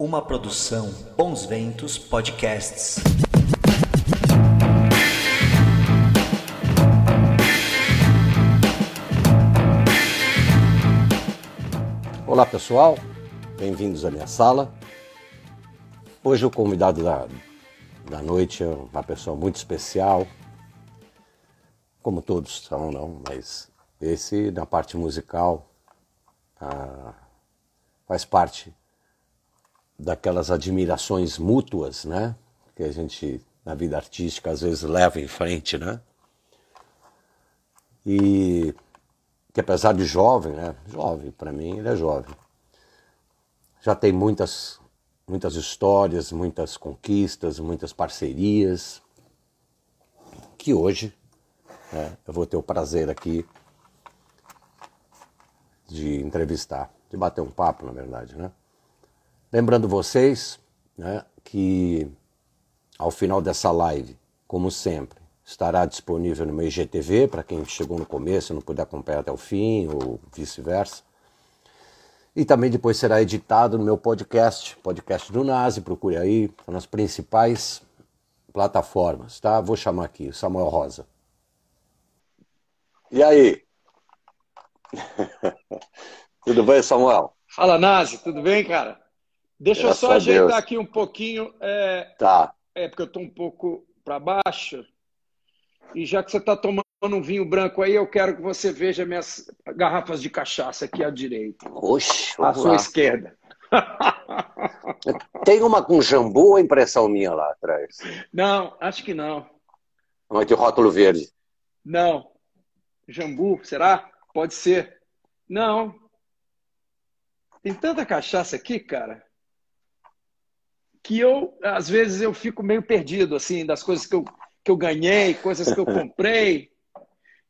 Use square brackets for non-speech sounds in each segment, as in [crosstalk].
Uma produção Bons Ventos Podcasts. Olá pessoal, bem-vindos à minha sala. Hoje o convidado da, da noite é uma pessoa muito especial, como todos são, não, mas esse na parte musical ah, faz parte daquelas admirações mútuas, né? Que a gente na vida artística às vezes leva em frente, né? E que apesar de jovem, né? Jovem, para mim ele é jovem. Já tem muitas muitas histórias, muitas conquistas, muitas parcerias que hoje né, eu vou ter o prazer aqui de entrevistar, de bater um papo, na verdade, né? Lembrando vocês né, que ao final dessa live, como sempre, estará disponível no meu IGTV para quem chegou no começo e não puder acompanhar até o fim ou vice-versa. E também depois será editado no meu podcast, podcast do Nazi, procure aí, nas principais plataformas, tá? Vou chamar aqui, Samuel Rosa. E aí? [laughs] tudo bem, Samuel? Fala, Nazi, tudo bem, cara? Deixa Graças eu só ajeitar Deus. aqui um pouquinho. É, tá. É porque eu estou um pouco para baixo. E já que você está tomando um vinho branco aí, eu quero que você veja minhas garrafas de cachaça aqui à direita. Oxe, à sua lá. esquerda. [laughs] Tem uma com jambu ou impressão minha lá atrás? Não, acho que não. Uma de rótulo verde. Não. Jambu, será? Pode ser. Não. Tem tanta cachaça aqui, cara que eu, às vezes, eu fico meio perdido, assim, das coisas que eu, que eu ganhei, coisas que eu comprei.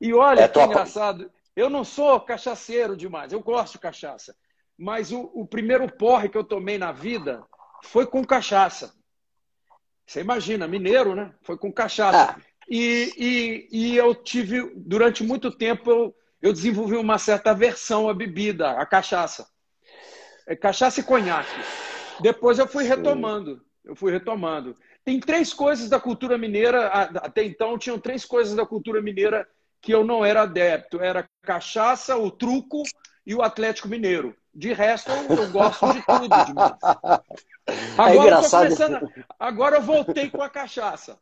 E olha é que engraçado, eu não sou cachaceiro demais, eu gosto de cachaça. Mas o, o primeiro porre que eu tomei na vida foi com cachaça. Você imagina, mineiro, né? Foi com cachaça. Ah. E, e, e eu tive, durante muito tempo, eu, eu desenvolvi uma certa aversão à bebida, à cachaça. É cachaça e conhaque. Depois eu fui retomando. Eu fui retomando. Tem três coisas da cultura mineira, até então tinham três coisas da cultura mineira que eu não era adepto. Era cachaça, o truco e o Atlético Mineiro. De resto, eu, gosto de tudo. [laughs] É agora, é engraçado. Eu agora eu voltei com a cachaça.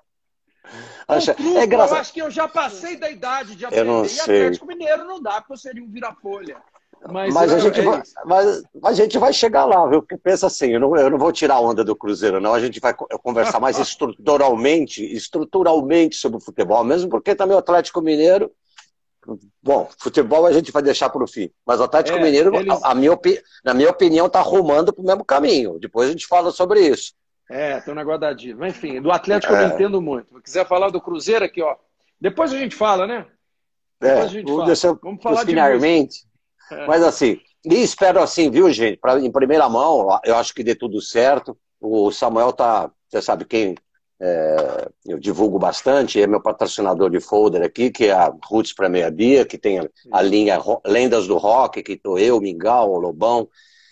[laughs] Acha... truco, é engraçado. eu acho que eu já passei da idade de aprender. Eu não sei. E Atlético Mineiro não dá, porque eu seria um vira-folha. Mas, mas a, gente é vai, mas, a gente vai chegar lá, viu? Porque pensa assim, eu não, eu não vou tirar a onda do Cruzeiro, não. A gente vai conversar mais [laughs] estruturalmente, estruturalmente sobre o futebol, mesmo porque também o Atlético Mineiro. Bom, futebol a gente vai deixar para o fim. Mas o Atlético é, Mineiro, eles... a, a minha, na minha opinião, está arrumando para o mesmo caminho. Depois a gente fala sobre isso. É, estou na guardadinha. Mas enfim, do Atlético é. eu não entendo muito. Se quiser falar do Cruzeiro aqui, ó. Depois a gente fala, né? Depois é, a gente fala. Vamos falar de finalmente. É. Mas assim, e espero assim, viu, gente? Pra, em primeira mão, eu acho que dê tudo certo. O Samuel tá, você sabe quem é, eu divulgo bastante, é meu patrocinador de folder aqui, que é a Roots para Meia Bia, que tem a, a linha Lendas do Rock, que tô eu, Mingau, o Lobão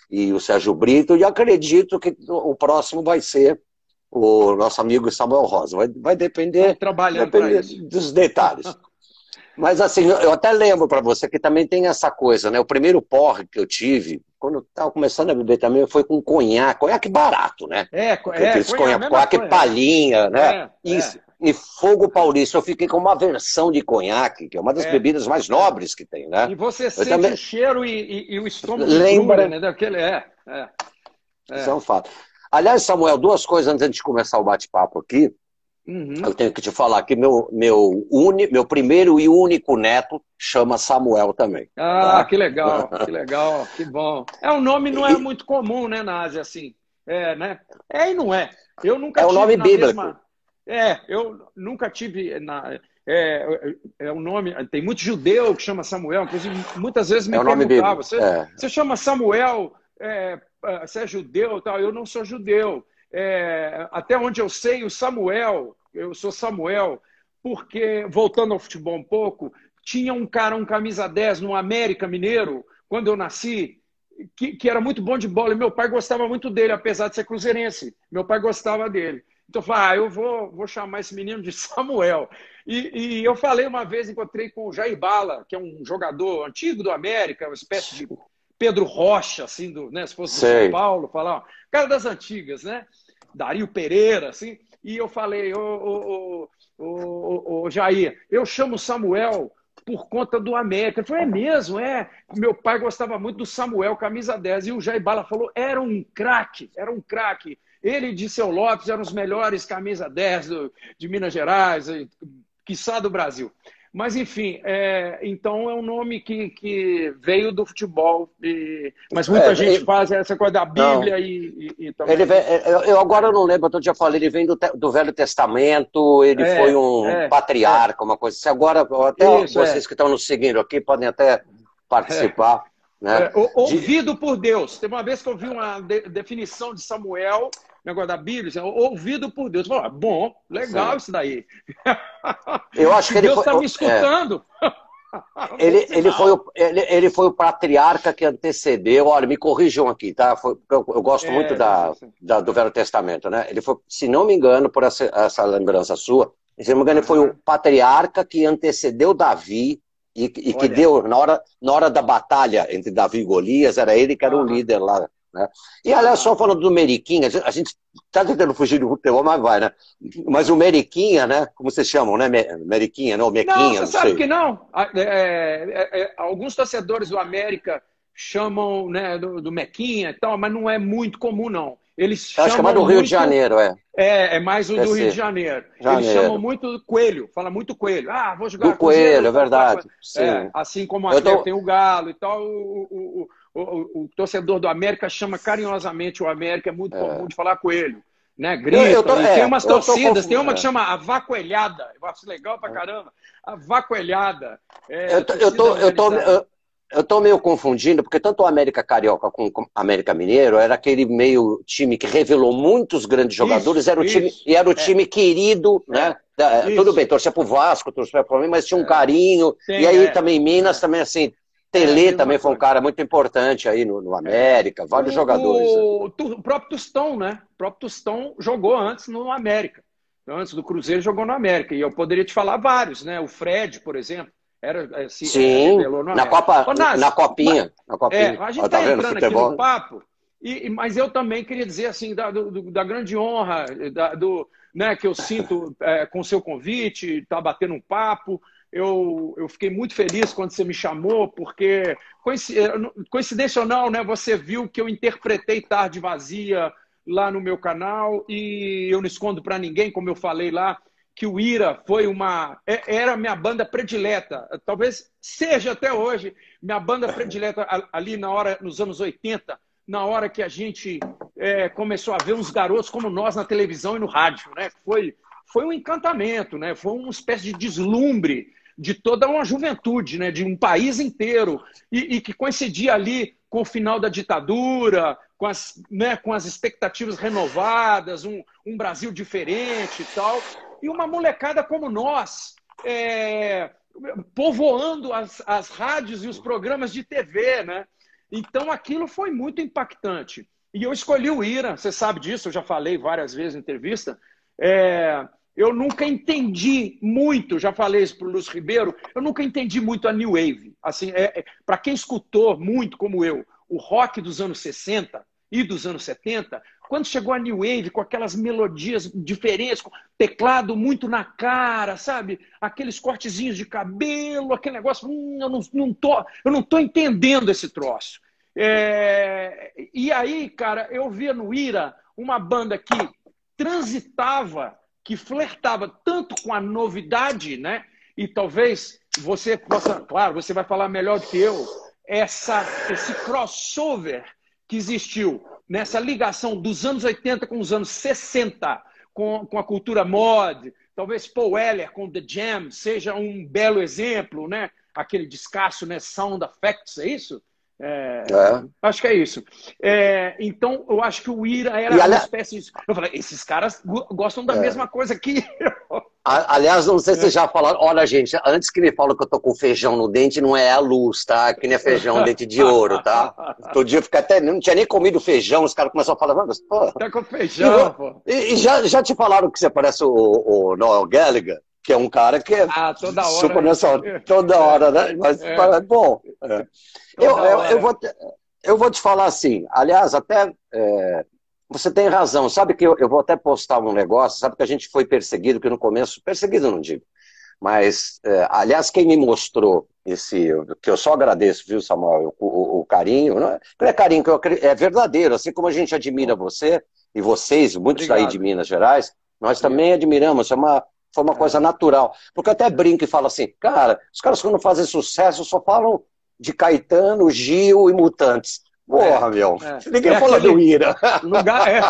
e o Sérgio Brito, e acredito que o próximo vai ser o nosso amigo Samuel Rosa. Vai, vai depender, depender dos detalhes. [laughs] Mas assim, eu até lembro para você que também tem essa coisa, né? O primeiro porre que eu tive, quando eu estava começando a beber também, foi com conhaque. Conhaque barato, né? É, é conhaque, conhaque, conhaque palhinha, né? É, Isso. É. E fogo paulista, eu fiquei com uma versão de conhaque, que é uma das é. bebidas mais nobres que tem, né? E você eu sente também... o cheiro e, e, e o estômago Lembra, né? Daquele, é, é, é. Isso é um fato. Aliás, Samuel, duas coisas antes de começar o bate-papo aqui. Uhum. Eu tenho que te falar que meu, meu, uni, meu primeiro e único neto chama Samuel também. Ah, tá? que legal, que legal, que bom. É um nome não é muito comum, né, Nazi, assim. É, né? É e não é. Eu nunca é um nome bíblico. Mesma... É, eu nunca tive na... É, é um nome. Tem muito judeu que chama Samuel, inclusive muitas vezes me é um perguntavam: você, é. você chama Samuel, é, você é judeu tal? Eu não sou judeu é, até onde eu sei, o Samuel, eu sou Samuel, porque, voltando ao futebol um pouco, tinha um cara, um camisa 10 no América Mineiro, quando eu nasci, que, que, era muito bom de bola. E meu pai gostava muito dele, apesar de ser cruzeirense. Meu pai gostava dele. Então eu falei, ah, eu vou, vou chamar esse menino de [laughs] Samuel. E, e, eu falei uma vez, encontrei com o Jair Bala, que é um jogador antigo do América, uma espécie de Pedro Rocha, assim, do, né, se fosse do São Paulo, falar, cara das antigas, né? Dario Pereira, assim. E eu falei, ô, ô, ô, ô, Jair, eu chamo Samuel por conta do América. Ele falou, é mesmo, é. Meu pai gostava muito do Samuel, camisa 10. E o Jair Bala falou, era um craque, era um craque. Ele e Disseu Lopes eram os melhores camisa 10 do, de Minas Gerais, quiçá do Brasil. Mas, enfim, é, então é um nome que, que veio do futebol. E, mas muita é, gente ele, faz essa coisa da Bíblia e, e, e, também. Ele vem, eu agora não lembro, eu já falei, ele vem do, do Velho Testamento, ele é, foi um é, patriarca, uma coisa assim. Agora, até Isso, vocês é. que estão nos seguindo aqui podem até participar. Né? ouvido por Deus. Teve uma vez que eu vi uma de, definição de Samuel negócio da Bíblia, assim, ouvido por Deus. Falo, bom, legal Sim. isso daí. [laughs] Eu acho que ele Deus está me escutando. É. [laughs] Ele, ele, foi o, ele, ele foi o patriarca que antecedeu. Olha, me corrijam aqui, tá? Foi, eu, eu, gosto é, muito da, da, do Velho Testamento, né? Ele foi, se não me engano, por essa, essa lembrança sua, se não me engano, ele foi o patriarca que antecedeu Davi e, e que deu, na hora, na hora da batalha entre Davi e Golias, era ele que era o líder lá né? E aliás, só falando do Meriquinha, a gente está tentando fugir do futebol, mas vai, né? Mas o Meriquinha, né? Como vocês chamam, né? Meriquinha, não? Mequinha, não, você não sabe sei. que não. É, é, é, alguns torcedores do América chamam né, do, do, Mequinha e tal, mas não é muito comum, não. Eles chamam Acho que é mais do Rio muito... de Janeiro, é. É, é mais o do Rio de Janeiro. Janeiro. Eles chamam muito coelho, fala muito coelho. Ah, vou jogar do coelho, é verdade. É, assim como a tô... tem o Galo e tal, o, o o, o, torcedor do América chama carinhosamente o América, é muito é. comum de falar coelho. Né? Grita. Eu, eu tô, é, tem umas torcidas, tem uma que chama a vacoelhada. Eu acho legal pra caramba. A vacoelhada. É, eu, tô, eu, tô, eu, tô, eu, eu tô meio confundindo, porque tanto o América Carioca como o América Mineiro era aquele meio time que revelou muitos grandes jogadores, isso, era o isso, time, e era o é. time querido, né? É, tudo bem, torcia pro Vasco, torcia pro mim, mas tinha um é. carinho. Sim, e aí também Minas também assim, Tele é, também foi um cara muito importante aí no, no América, vários o, jogadores. O, o, próprio Tostão, né? O próprio Tostão jogou antes no América. Antes do Cruzeiro jogou no América. E eu poderia te falar vários, né? O Fred, por exemplo. Era, assim, Sim, na, Copa, Ô, na Copinha. Mas, na Copinha. É, a gente está tá entrando aqui no papo, e, mas eu também queria dizer assim, da, do, da grande honra da, do, né, que eu sinto é, com o seu convite, estar tá batendo um papo. Eu, eu fiquei muito feliz quando você me chamou, porque, coincidência ou não, né, você viu que eu interpretei Tarde Vazia lá no meu canal e eu não escondo para ninguém, como eu falei lá, que o Ira foi uma. É, era minha banda predileta, talvez seja até hoje minha banda predileta ali na hora, nos anos 80, na hora que a gente é, começou a ver uns garotos como nós na televisão e no rádio. Né? Foi, foi um encantamento, né? foi uma espécie de deslumbre de toda uma juventude, né, de um país inteiro, e, e, que coincidia ali com o final da ditadura, com as, né, com as expectativas renovadas, um, um Brasil diferente e tal, e uma molecada como nós, é, povoando as, as rádios e os programas de TV, né? Então aquilo foi muito impactante. E eu escolhi o Ira, você sabe disso, eu já falei várias vezes em entrevista. É, eu nunca entendi muito, já falei isso para o Lúcio Ribeiro, eu nunca entendi muito a New Wave. Assim, é, é para quem escutou muito como eu, o rock dos anos 60 e dos anos 70, quando chegou a New Wave com aquelas melodias diferentes, com teclado muito na cara, sabe? Aqueles cortezinhos de cabelo, aquele negócio, hum, eu, não, não tô, eu não tô entendendo esse troço. É... E aí, cara, eu via no Ira uma banda que transitava que flertava tanto com a novidade, né? E talvez você possa, claro, você vai falar melhor do que eu, essa, esse crossover que existiu nessa ligação dos anos 80 com os anos 60, com, com a cultura mod, talvez Paul Weller com The Jam seja um belo exemplo, né? Aquele descasso, né? Sound Effects, é isso? É, é. Acho que é isso. É, então, eu acho que o Ira era uma espécie de... Eu falei, esses caras gostam da é. mesma coisa que eu. Aliás, não sei se vocês já falaram. Olha, gente, antes que me falam que eu tô com feijão no dente, não é a luz, tá? Que nem é feijão dente de ouro, tá? Todo dia eu fico até. Não tinha nem comido feijão, os caras começam a falar, mas, pô. Tá com feijão, pô. E, e, já, já te falaram que você parece o, o Noel Gallagher? Que é um cara que é ah, toda hora, super nessa hora, toda hora, né? Mas, é. bom. É. Eu, eu, eu, vou te, eu vou te falar assim, aliás, até é, você tem razão. Sabe que eu, eu, vou até postar um negócio, sabe que a gente foi perseguido, que no começo, perseguido não digo, mas, é, aliás, quem me mostrou esse, que eu só agradeço, viu, Samuel, o, o, o carinho, não é, não é carinho, que eu, é verdadeiro, assim como a gente admira você e vocês, muitos Obrigado. daí de Minas Gerais, nós também admiramos, é uma, foi uma coisa natural. Porque eu até brinco e falo assim, cara, os caras quando fazem sucesso só falam de Caetano, Gil e Mutantes. Porra, é, meu. É. Ninguém é fala do Ira. Lugar, é,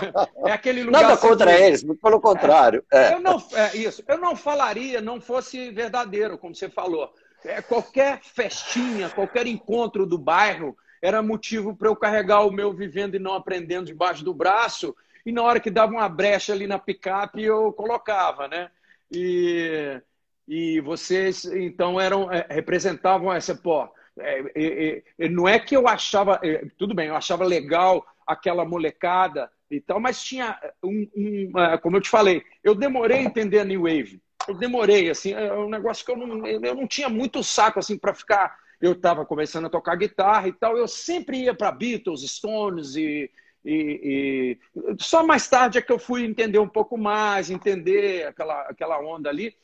é aquele lugar. Nada contra que... eles, pelo contrário. É. Eu não, é isso. Eu não falaria, não fosse verdadeiro, como você falou. É, qualquer festinha, qualquer encontro do bairro era motivo para eu carregar o meu vivendo e não aprendendo debaixo do braço. E na hora que dava uma brecha ali na picape, eu colocava, né? E, e vocês, então, eram é, representavam essa, pô é, é, é, não é que eu achava, é, tudo bem, eu achava legal aquela molecada e tal, mas tinha um, um, como eu te falei, eu demorei a entender a New Wave. Eu demorei, assim, é um negócio que eu não, eu não tinha muito saco, assim, para ficar. Eu estava começando a tocar guitarra e tal, eu sempre ia para Beatles, Stones e, e, e, só mais tarde é que eu fui entender um pouco mais, entender aquela, aquela onda ali.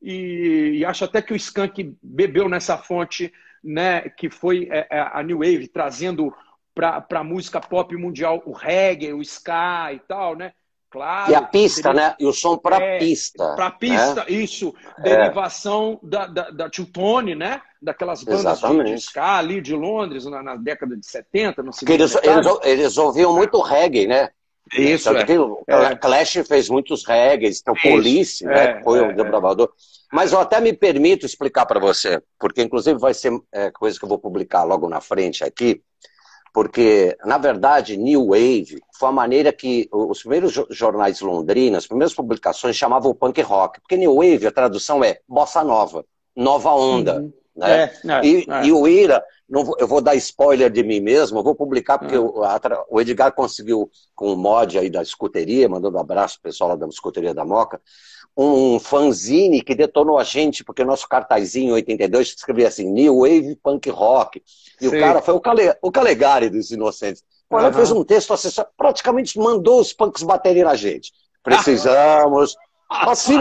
E, e acho até que o Skank bebeu nessa fonte né, que foi é, é, a New Wave trazendo para a música pop mundial o reggae, o ska e tal, né? Claro. E a pista, né? E o som para é, pista. Para pista, né? isso. Derivação da, da, da Tune, né? Daquelas bandas Exatamente. de ska ali de Londres, na, na década de 70, no eles, eles, eles, ouviam muito reggae, né? Isso, é. o é. Clash fez muitos reggae, então Police, né? Foi o desbravador. Mas eu até me permito explicar para você, porque inclusive vai ser é, coisa que eu vou publicar logo na frente aqui, porque, na verdade, New Wave foi a maneira que os primeiros jornais londrinos, as primeiras publicações chamavam o punk rock, porque New Wave, a tradução é bossa nova, nova onda. Uhum. Né? É, é, e, é. e, o Ira, vou, eu vou dar spoiler de mim mesmo, eu vou publicar porque o, a, o, Edgar conseguiu, com o mod aí da escuteria, mandando um abraço pro pessoal lá da escuteria da Moca, um fanzine que detonou a gente, porque o nosso cartazinho em 82 escrevia assim, New Wave Punk Rock. E Sim. o cara foi o, Cale, o Calegari dos Inocentes. Uhum. Ele fez um texto assim, praticamente mandou os punks baterem na gente. Precisamos. [laughs] assim,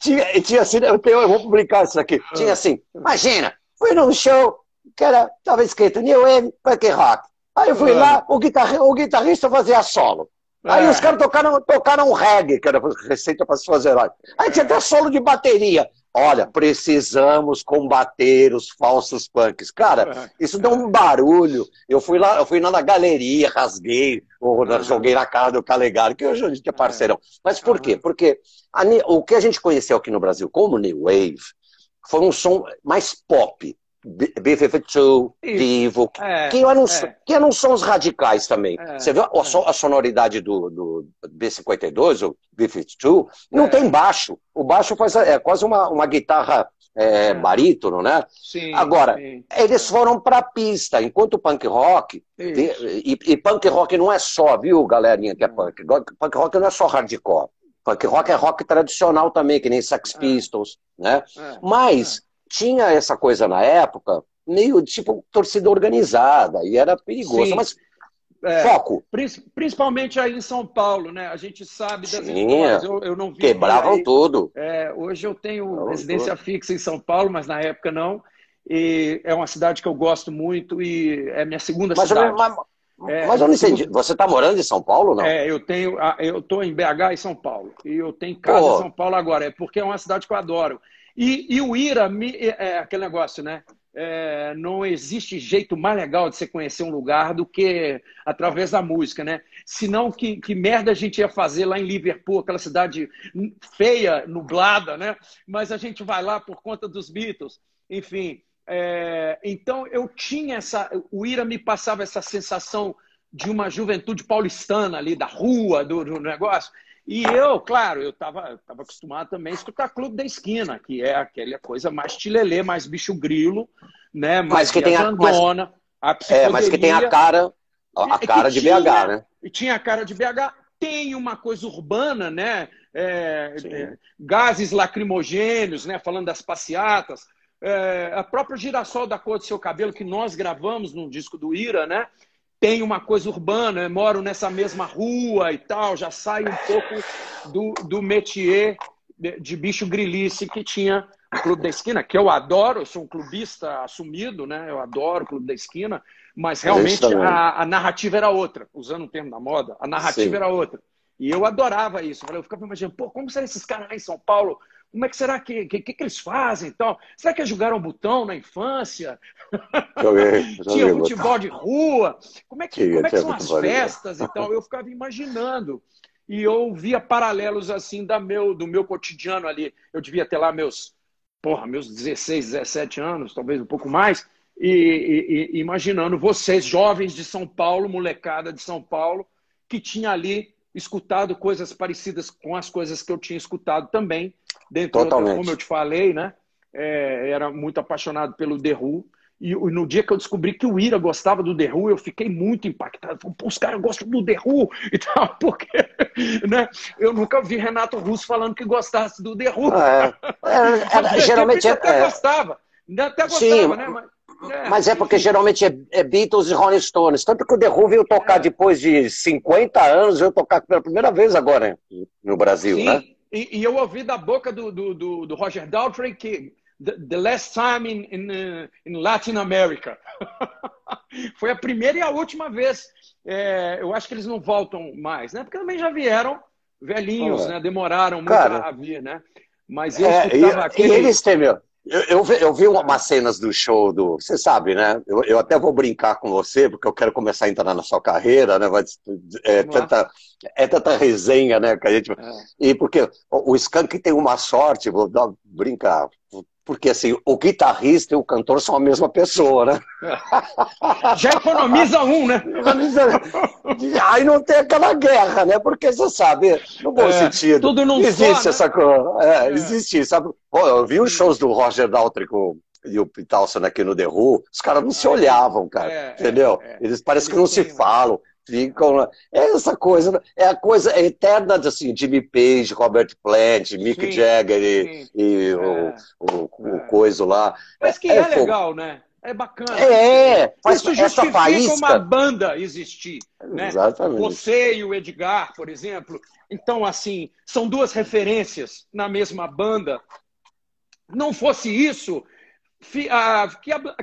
tinha, tinha assim, eu, tenho, eu vou publicar isso aqui. Tinha assim, imagina, fui num show que era, estava escrito New Wave Punk Rock. Aí eu fui lá, o, guitarri, o guitarrista fazia solo. Aí é. os caras tocaram, tocaram reggae, que era receita para se fazer lá. Aí tinha até solo de bateria. Olha, precisamos combater os falsos punks. Cara, é. isso deu um barulho. Eu fui lá, eu fui lá na galeria, rasguei, joguei na cara do Calegari, que hoje a gente é parceirão. Mas por quê? Porque a, o que a gente conheceu aqui no Brasil como New Wave foi um som mais pop. B-52, Vivo, é, que, eram, é. que eram sons radicais também. É, Você viu a, é. a sonoridade do, do B-52, o B-52? Não é. tem baixo. O baixo faz, é quase uma, uma guitarra é, barítono, né? Sim, Agora, sim. eles foram para a pista, enquanto o punk rock, e, e, punk rock não é só, viu, galerinha, que é punk. Punk rock não é só hardcore. Punk rock é rock tradicional também, que nem Sex Pistols, né? Mas tinha essa coisa na época, meio tipo torcida organizada, e era perigoso, Sim. mas é, foco. Principalmente aí em São Paulo, né? A gente sabe das Sim, histórias. Eu, eu não vi Quebravam aí. tudo. É, hoje eu tenho Quebravam residência tudo. fixa em São Paulo, mas na época não. E é uma cidade que eu gosto muito e é minha segunda mas cidade. Eu, mas, é, mas eu não entendi. Você está morando em São Paulo, não? É, eu tenho. Eu estou em BH e São Paulo. E eu tenho casa Pô. em São Paulo agora. É porque é uma cidade que eu adoro. E, e o Ira, é, é aquele negócio, né? É, não existe jeito mais legal de você conhecer um lugar do que através da música, né? Senão, que, que merda a gente ia fazer lá em Liverpool, aquela cidade feia, nublada, né? Mas a gente vai lá por conta dos Beatles. Enfim, é, então eu tinha essa. O Ira me passava essa sensação de uma juventude paulistana ali, da rua, do, do negócio. E eu, claro, eu estava tava acostumado também a escutar Clube da Esquina, que é aquela coisa mais tilelê, mais bicho grilo, né? Mais mas que tem a, mas, a É, mas que tem a cara, a cara de tinha, BH, né? E tinha a cara de BH. Tem uma coisa urbana, né? É, é, gases lacrimogêneos, né? Falando das passeatas. É, a própria Girassol da Cor do Seu Cabelo, que nós gravamos no disco do Ira, né? Tem uma coisa urbana, moro nessa mesma rua e tal, já sai um pouco do, do métier de bicho grilice que tinha o Clube da Esquina, que eu adoro, eu sou um clubista assumido, né? Eu adoro o Clube da Esquina, mas realmente a, a, narrativa era outra, usando o termo da moda, a narrativa Sim. era outra. E eu adorava isso. Eu ficava imaginando, pô, como serão esses caras lá em São Paulo como é que será que, que, que eles fazem então? Será que jogaram botão na infância? Joguei, [laughs] Tinha futebol de rua? Como é que, como é que são as festas então? Eu ficava imaginando. E eu via paralelos assim da meu, do meu cotidiano ali. Eu devia ter lá meus, porra, meus 16, 17 anos, talvez um pouco mais, e, e, e imaginando vocês, jovens de São Paulo, molecada de São Paulo, que tinha ali escutado coisas parecidas com as coisas que eu tinha escutado também. Dentro Totalmente. como eu te falei, né? É, era muito apaixonado pelo The Who. E no dia que eu descobri que o Ira gostava do The Who, eu fiquei muito impactado. Falei, Pô, os caras gostam do The Who e tal, [laughs] porque né? eu nunca vi Renato Russo falando que gostasse do The Who. É, [laughs] é, é geralmente é, até gostava. Até gostava, Sim, né? Mas, é, Mas é porque geralmente é, é, Beatles e Rolling Stones. Tanto que o The Who veio tocar é. depois de 50 anos, veio tocar pela primeira vez agora no Brasil, Sim. né? E, e, eu ouvi da boca do, do, do, do Roger Daltrey que the, the last time in, in, uh, in Latin America. [laughs] Foi a primeira e a última vez. É, eu acho que eles não voltam mais, né? Porque também já vieram velhinhos, né? Demoraram muito Cara, a vir, né? Mas eu é, e, aquele... E eles têm, meu, eu, eu, vi, eu vi umas cenas do show do. Você sabe, né? Eu, eu, até vou brincar com você, porque eu quero começar a entrar na sua carreira, né? Mas, é, tanta, é tanta resenha, né? Que a gente... É. E porque o, o Skank tem uma sorte, vou dar, brincar. Porque assim, o guitarrista e o cantor são a mesma pessoa, né? [laughs] Já economiza um, né? Aí não tem aquela guerra, né? Porque você sabe, no bom é, sentido. Tudo não existe só, essa né? coisa. É, é. Existe, sabe? Pô, eu vi os shows do Roger Daltrey com e o Pitalson aqui no The Who, os caras não se é. olhavam, cara. É, entendeu? É, Eles parecem que não se falam ficam. É essa coisa, é a coisa eterna de assim, Jimmy Page, Robert Plant, Mick sim, Jagger e, e é, o, o, o, é. coisa lá. Mas que é, é legal, né? É bacana. É, faz Isso justifica faísca... uma banda existir. Né? Exatamente. Você e o Edgar, por exemplo. Então, assim, são duas referências na mesma banda. Não fosse isso, que, a,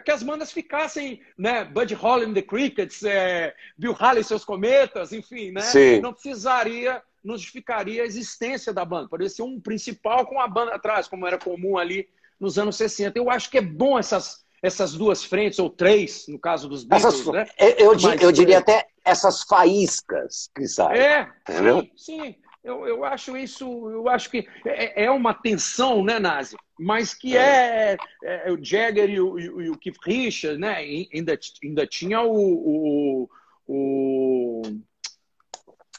que, as bandas ficassem, né? Buddy Holly and the Crickets, é, Bill Haley e seus cometas, enfim, né? Sim. Não precisaria, não justificaria a existência da banda. Poderia ser um principal com a banda atrás, como era comum ali nos anos 60. Eu acho que é bom essas, essas duas frentes, ou três, no caso dos Beatles, essas, né? Eu, eu, eu diria até essas faíscas que saem. É, entendeu? sim. sim. Eu, eu acho isso, eu acho que é, é uma tensão, né, Nazi? Mas que é, é, é o Jagger e o, e o Keith Richards, né? Ainda, ainda tinha o, o, o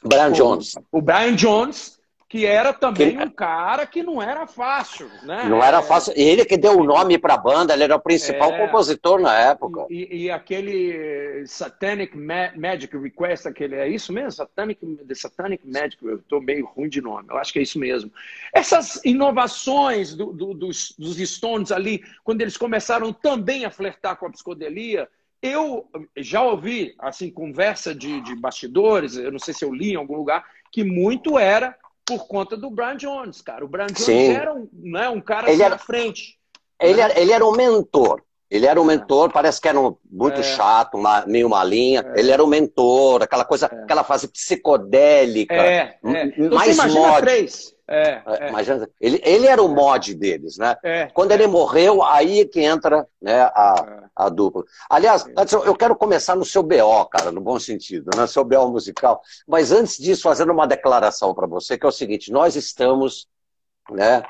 Brian Jones. O Brian Jones, que era também um cara que não era fácil, né? Não era fácil. Ele que deu o nome para a banda, ele era o principal é... compositor na época. E, e, aquele Satanic Magic Request, aquele é isso mesmo? Satanic, The Satanic Magic, eu estou meio ruim de nome, eu acho que é isso mesmo. Essas inovações do, do, dos, dos Stones ali, quando eles começaram também a flertar com a psicodelia, eu já ouvi, assim, conversa de, de bastidores, eu não sei se eu li em algum lugar, que muito era por conta do Brian Jones, cara. O Brian Jones Sim. era um, né, um cara ele assim era, frente. Ele, né? era, ele era um mentor. Ele era um é. mentor, parece que era um, muito é. chato, uma, meio malinha. É. Ele era um mentor, aquela coisa, é. aquela fase psicodélica. É, é. mais mod. Três. É, é, Imagina, ele, ele era o mod deles, né? É, Quando ele morreu, aí que entra né, a, a dupla. Aliás, eu quero começar no seu BO, cara, no bom sentido, no né? seu BO musical. Mas antes disso, fazendo uma declaração para você, que é o seguinte: nós estamos né,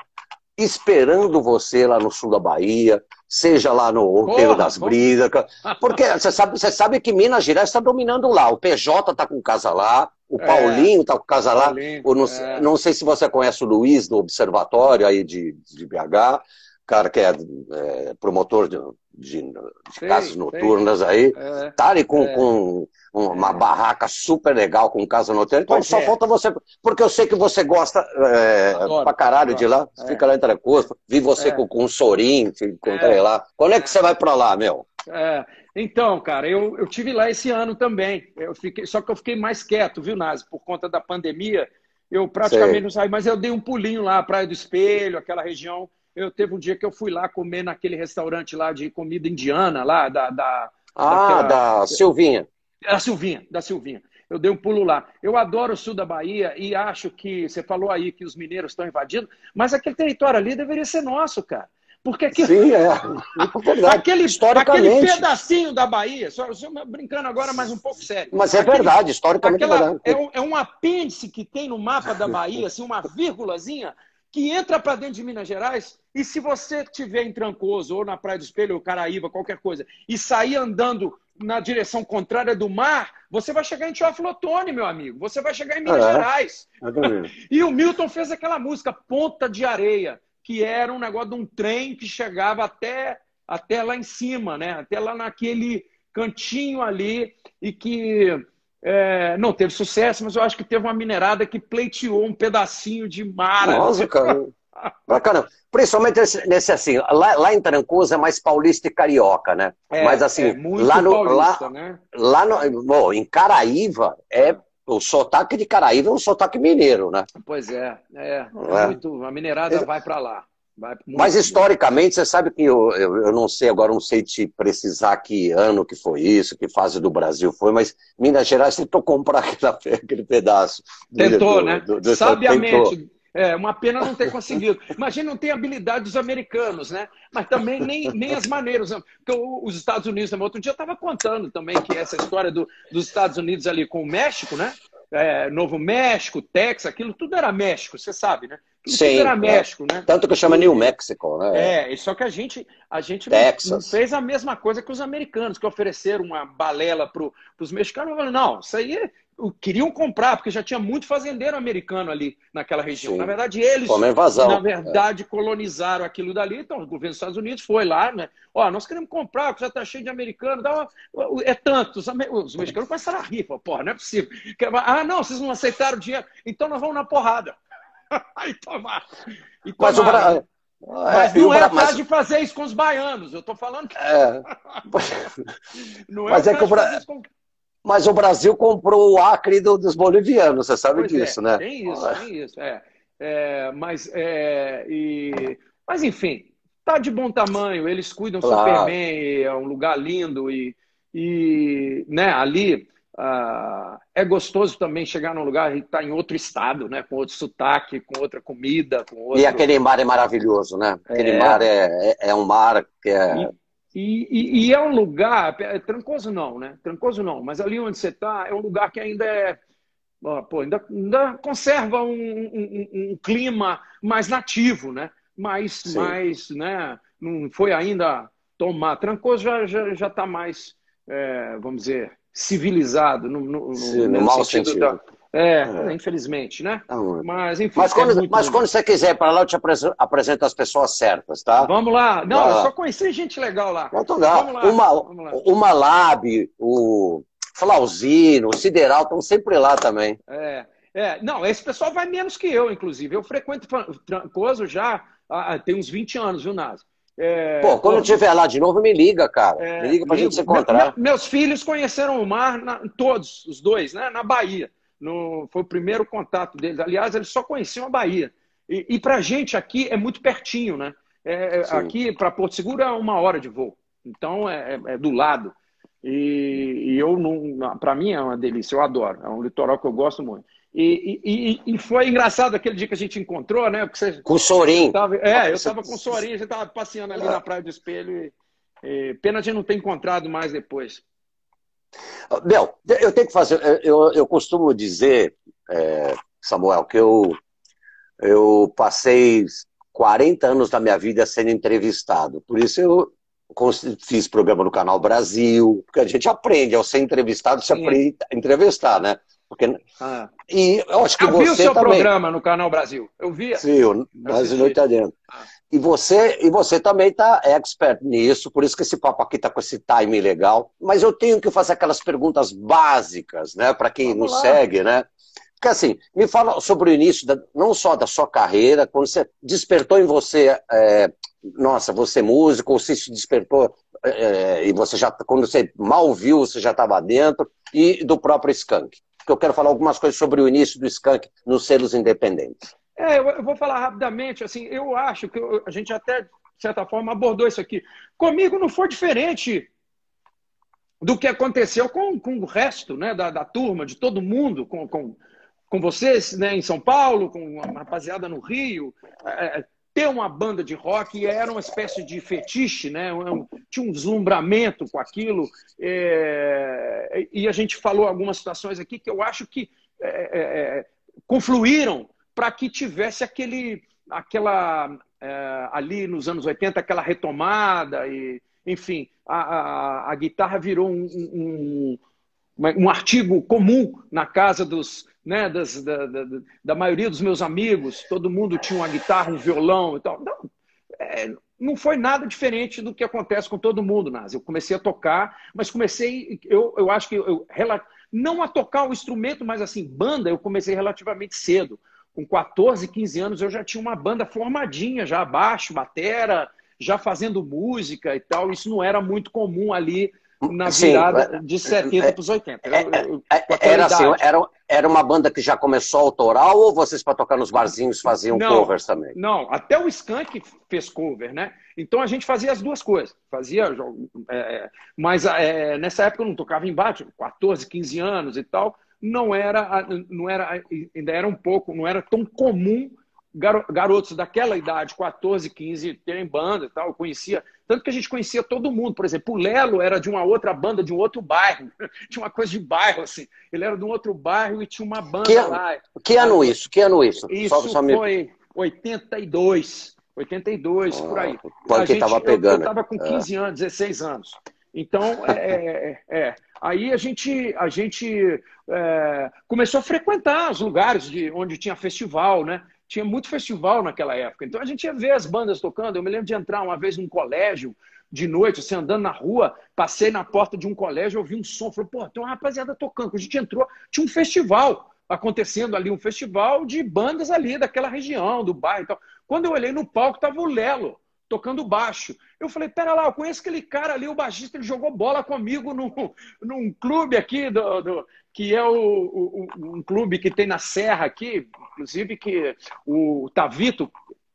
esperando você lá no sul da Bahia, seja lá no Outeiro das Brisas. [laughs] Porque você sabe, você sabe que Minas Gerais está dominando lá. O PJ está com casa lá, o é, Paulinho está com casa lá. não, é. não, sei se você conhece o Luiz do Observatório aí de, de BH, cara que é, é promotor de, de, de sei, casas noturnas sei. aí. É, tá ali com, é. com uma é. barraca super legal com casa noturna. Então pois só falta você. Porque eu sei que você gosta é, adoro, pra caralho adoro. de lá. Você fica lá em Trancoso, vi você com, com um sorim, te encontrei lá. Quando é que você vai pra lá, meu? É, então, cara, eu, eu tive lá esse ano também. Eu fiquei, só que eu fiquei mais quieto, viu, Nazi? Por conta da pandemia, eu praticamente Sei. não saí, mas eu dei um pulinho lá, Praia do Espelho, aquela região eu teve um dia que eu fui lá comer naquele restaurante lá de comida indiana, lá da. da ah, daquela... da Silvinha. Da Silvinha, da Silvinha. Eu dei um pulo lá. Eu adoro o sul da Bahia e acho que você falou aí que os mineiros estão invadindo, mas aquele território ali deveria ser nosso, cara. Porque aquele, Sim, é. é verdade. aquele, aquele pedacinho da Bahia, só, só brincando agora, mas um pouco sério. Mas é aquele, verdade, historicamente aquela, é verdade. É um, é um apêndice que tem no mapa da Bahia, assim, uma vírgulazinha, que entra para dentro de Minas Gerais e se você estiver em Trancoso ou na Praia do Espelho ou Caraíba, qualquer coisa, e sair andando na direção contrária do mar, você vai chegar em Teófilo meu amigo. Você vai chegar em Minas é, Gerais. [laughs] e o Milton fez aquela música Ponta de Areia, que era um negócio de um trem que chegava até, até lá em cima, né? Até lá naquele cantinho ali e que é, não teve sucesso, mas eu acho que teve uma minerada que pleiteou um pedacinho de mar. Nossa, cara. [laughs] Bacana. Principalmente nesse, nesse assim, lá, lá, em Trancoso é mais paulista e carioca, né? É, Mas assim, é lá no. Paulista, lá, né? lá no, bom, em Caraíva é. O sotaque de Caraíva é um sotaque mineiro, né? Pois é, é. é, é. Muito, a minerada vai para lá. Mas historicamente, você sabe que eu, eu, eu, não sei, agora não sei te precisar que ano que foi isso, que fase do Brasil foi, mas Minas Gerais tentou comprar aquele, [laughs] aquele pedaço. Tentou, do, né? Do, do, Sabiamente. Tentou. É, uma pena não ter conseguido. Imagina, não tem habilidade dos americanos, né? Mas também nem, nem as maneiras. Porque os Estados Unidos também. Outro dia eu estava contando também que essa história do, dos Estados Unidos ali com o México, né? É, Novo México, Texas, aquilo tudo era México, você sabe, né? Tudo Sim, era é. México, é. né? Tanto que chama New Mexico, né? É, só que a gente, a gente não, fez a mesma coisa que os americanos, que ofereceram uma balela para os mexicanos. Falaram, não, isso aí é queriam comprar, porque já tinha muito fazendeiro americano ali naquela região. Sim. Na verdade, eles, na verdade, é. colonizaram aquilo dali. Então, o governo dos Estados Unidos foi lá, né? Ó, nós queremos comprar, porque já está cheio de americano. Dá uma... É tanto. Os, os mexicanos começaram a rir. Porra, não é possível. Ah, não, vocês não aceitaram o dinheiro. Então nós vamos na porrada. [laughs] Aí tomar. E Mas o Brasil... Mas é, não é mas... de fazer isso com os baianos. Eu estou falando que. É. [laughs] não é mas é que o Brasil. Com... Mas o Brasil comprou o Acre do, dos bolivianos, você sabe pois é, disso, é, né? Tem isso, tem isso. É. é mas, é, e, mas, enfim, tá de bom tamanho, eles cuidam claro. super bem, é um lugar lindo e, e né, ali ah, é gostoso também chegar num lugar e estar tá em outro estado, né, com outro sotaque, com outra comida. Com outro... E aquele mar é maravilhoso, né? Aquele é. mar é, é, é um mar que é... E, e, e, é um lugar, é, Trancoso não, né? Trancoso não, mas ali onde você está é um lugar que ainda é. Pô, ainda, ainda conserva um, um, um, clima mais nativo, né? Mais, mais, né? Não foi ainda tomar. Trancoso já está já, já tá mais, é, vamos dizer, civilizado no, no, Sim, no, no mau sentido. sentido. Da, é, é, infelizmente, né? Ah, mas, enfim. Mas quando, é mas quando você quiser para lá, eu te apresento as pessoas certas, tá? Vamos lá. Não, eu só conheci gente legal lá. Vamos lá. Uma, Vamos lá. uma Lab, o Flauzino, o Sideral estão sempre lá também. É. É, não, esse pessoal vai menos que eu, inclusive. Eu frequento Trancoso já há, tem uns 20 anos, viu, Nazi? É, Pô, quando eu estiver lá de novo, me liga, cara. É, me liga pra ligo. gente se encontrar. Me, meus filhos conheceram o mar, na, todos, os dois, né? Na Bahia. No, foi o primeiro contato deles. Aliás, eles só conheciam a Bahia. E, e para a gente aqui é muito pertinho, né? É, é aqui para Porto Seguro é uma hora de voo. Então é, é, é do lado. E, e eu não. Para mim é uma delícia, eu adoro. É um litoral que eu gosto muito. E, e, e, foi engraçado aquele dia que a gente encontrou, né? Você, com o Sorim. Tava, é, eu estava com o Sorim, a gente estava passeando ali na Praia do Espelho. E, pena a gente não ter encontrado mais depois. Bel, eu tenho que fazer. Eu, eu costumo dizer, é, Samuel, que eu, eu passei 40 anos da minha vida sendo entrevistado. Por isso eu fiz programa no Canal Brasil, porque a gente aprende, ao ser entrevistado, você Sim. aprende a entrevistar, né? Porque... Ah. E eu acho que eu você vi o seu também... programa no Canal Brasil. Eu vi. Sim, o Brasil Noite Adentro. Ah. E você, e você também está expert nisso, por isso que esse papo aqui está com esse time legal. Mas eu tenho que fazer aquelas perguntas básicas, né, para quem Vamos nos lá. segue, né? Porque assim, me fala sobre o início, da, não só da sua carreira, quando você despertou em você, é, nossa, você é músico, ou se despertou é, e você já, quando você mal viu, você já estava dentro, e do próprio Skank. Porque eu quero falar algumas coisas sobre o início do Skank nos selos independentes. É, eu vou falar rapidamente. Assim, eu acho que a gente até, de certa forma, abordou isso aqui. Comigo não foi diferente do que aconteceu com, com o resto né, da, da turma, de todo mundo, com, com, com vocês né, em São Paulo, com a rapaziada no Rio. É, é ter uma banda de rock era uma espécie de fetiche, né? Um, tinha um deslumbramento com aquilo. É, e a gente falou algumas situações aqui que eu acho que é, é, é confluíram para que tivesse aquele, aquela, é, ali nos anos 80, aquela retomada, e, enfim, a, a, a guitarra virou um, um, um, artigo comum na casa dos, né, das, da, da, da, maioria dos meus amigos, todo mundo tinha uma guitarra, um violão e tal. Não, é, não foi nada diferente do que acontece com todo mundo, Nas. Eu comecei a tocar, mas comecei, eu, eu acho que eu, não a tocar o instrumento, mas assim, banda, eu comecei relativamente cedo com 14, 15 anos, eu já tinha uma banda formadinha, já baixo, batera, já fazendo música e tal. Isso não era muito comum ali na virada Sim, de 70 para os 80. Eu, eu, era assim, era, era uma banda que já começou autoral ou vocês para tocar nos barzinhos faziam não, covers também? Não, até o Skank fez cover, né? Então a gente fazia as duas coisas. Fazia, é, mas é, nessa época eu não tocava em bar, 14, 15 anos e tal não era, não era, ainda era um pouco, não era tão comum garotos daquela idade, 14, 15, terem banda e tal. Eu conhecia, tanto que a gente conhecia todo mundo. Por exemplo, o Lelo era de uma outra banda, de um outro bairro. [laughs] tinha uma coisa de bairro, assim. Ele era de um outro bairro e tinha uma banda que, lá. Que ano isso? Que ano isso? Isso só, só me... foi 82. 82, oh, por aí. Quando que estava pegando? Eu estava com 15 é. anos, 16 anos. Então, é, é, é, é. Aí a gente, a gente começou a frequentar os lugares de, onde tinha festival, né? Tinha muito festival naquela época. Então a gente ia ver as bandas tocando. Eu me lembro de entrar uma vez num colégio de noite, assim, andando na rua, passei na porta de um colégio, ouvi um som, falei, pô, tem uma rapaziada tocando. A gente entrou, tinha um festival acontecendo ali, um festival de bandas ali daquela região, do bairro e tal. Quando eu olhei no palco, tava o Lelo tocando baixo. Eu falei, pera lá, eu conheço aquele cara ali, o baixista, ele jogou bola comigo num, num clube aqui, do, do que é o, o, um clube que tem na Serra aqui, inclusive que o Tavito,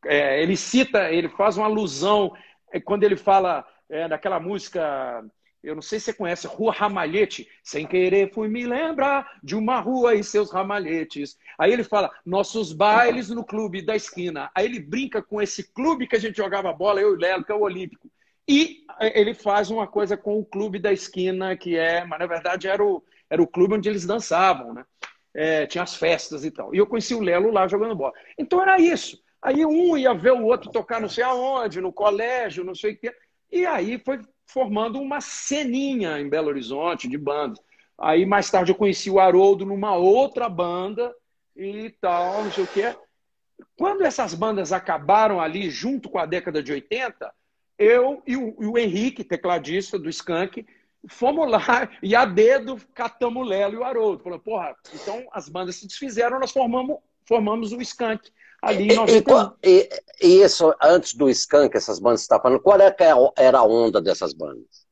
é, ele cita, ele faz uma alusão, é, quando ele fala é, daquela música eu não sei se você conhece, Rua Ramalhete. Sem querer fui me lembrar de uma rua e seus ramalhetes. Aí ele fala, nossos bailes no clube da esquina. Aí ele brinca com esse clube que a gente jogava bola, eu e o Lelo, que é o Olímpico. E eh, ele faz uma coisa com o clube da esquina, que é, mas na verdade era o, era o clube onde eles dançavam, né? É, tinha as festas e tal. E eu conheci o Lelo lá jogando bola. Então era isso. Aí um ia ver o outro tocar não sei aonde, no colégio, não sei o quê. E aí foi formando uma ceninha em Belo Horizonte de bandas. Aí mais tarde eu conheci o Haroldo numa outra banda e tal, não sei o quê. Quando essas bandas acabaram ali, junto com a década de 80, eu e o, e o Henrique, tecladista do Skank, fomos lá e a dedo catamos o Lelo e o Haroldo. Falando, porra, então as bandas se desfizeram, nós formamos, formamos o Skank ali em 91. E, e, e isso, antes do Skank, essas bandas que você está falando, qual é era a onda dessas bandas?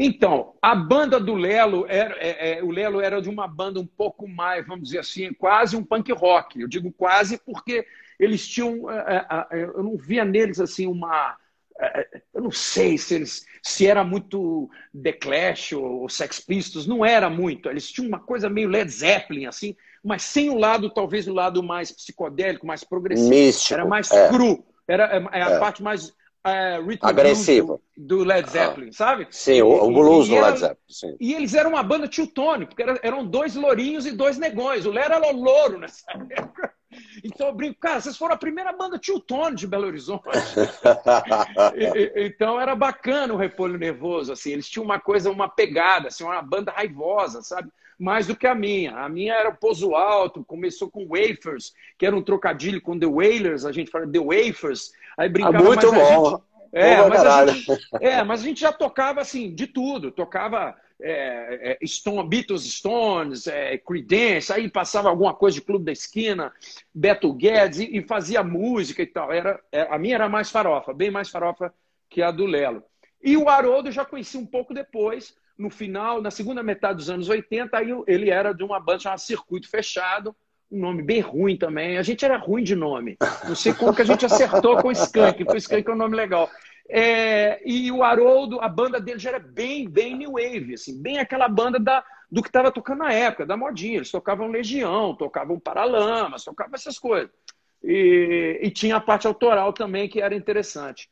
Então, a banda do Lelo, era, é, é, o Lelo era de uma banda um pouco mais, vamos dizer assim, quase um punk rock. Eu digo quase porque eles tinham, é, é, é eu não via neles assim uma, é, eu não sei se eles, se era muito The Clash ou Sex Pistols, não era muito. Eles tinham uma coisa meio Led Zeppelin assim, mas sem o lado, talvez o lado mais psicodélico, mais progressivo. Místico. Era mais é. cru. Era é, a é. parte mais é, agressivo do, do, Led Zeppelin, ah. sabe? Sim, o, o blues e, do e Led Zeppelin. Sim. E eles eram uma banda Tone, porque eram dois lourinhos e dois negões. O Lero era louro nessa época. Então eu brinco, cara, vocês foram a primeira banda Tio de Belo Horizonte. [laughs] e, então era bacana o Repolho Nervoso, assim, eles tinham uma coisa, uma pegada, assim, uma banda raivosa, sabe? Mais do que a minha. A minha era o Pozo Alto, começou com Wafers, que era um trocadilho com The Wailers, a gente fala The Wafers, aí brincava ah, muito bom. Gente... É, mas a gente, é, mas a gente já tocava assim, de tudo. Tocava é, é, Stone, Beatles Stones, é, Creedence, aí passava alguma coisa de Clube da Esquina, Beto Guedes, e, e fazia música e tal. Era, é, a minha era mais farofa, bem mais farofa que a do Lelo. E o Haroldo eu já conheci um pouco depois, no final, na segunda metade dos anos 80, aí ele era de uma banda chamada Circuito Fechado, um nome bem ruim também. A gente era ruim de nome. Não sei como que a gente acertou com o Skank, porque o Skank é um nome legal. É, e o Haroldo, a banda dele já era bem, bem new wave, assim, bem aquela banda da, do que estava tocando na época, da modinha. Eles tocavam Legião, tocavam Paralamas, tocavam essas coisas. E, e tinha a parte autoral também, que era interessante.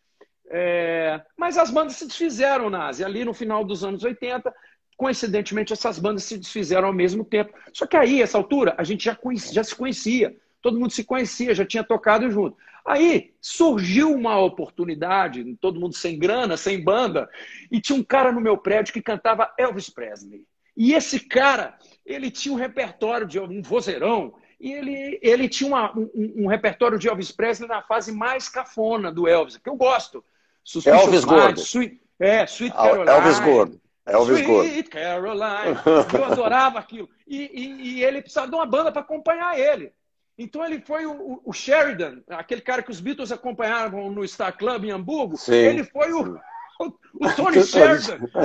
É, mas as bandas se desfizeram, Nazi, ali no final dos anos 80. Coincidentemente, essas bandas se desfizeram ao mesmo tempo. Só que aí, essa altura, a gente já, conhecia, já se conhecia. Todo mundo se conhecia, já tinha tocado junto. Aí surgiu uma oportunidade, todo mundo sem grana, sem banda, e tinha um cara no meu prédio que cantava Elvis Presley. E esse cara, ele tinha um repertório de um vozeirão, e ele, ele tinha uma, um, um, repertório de Elvis Presley na fase mais cafona do Elvis, que eu gosto. Suspicious Elvis Mind, Gordo. Sweet, é, Sweet Caroline. Elvis Gordo. Elvis Sweet Caroline. Eu adorava aquilo. E, e, e ele precisava de uma banda para acompanhar ele. Então ele foi o, o, Sheridan, aquele cara que os Beatles acompanhavam no Star Club em Hamburgo. Sim. Ele foi o, [laughs] o, o Tony [laughs] Sheridan. [laughs]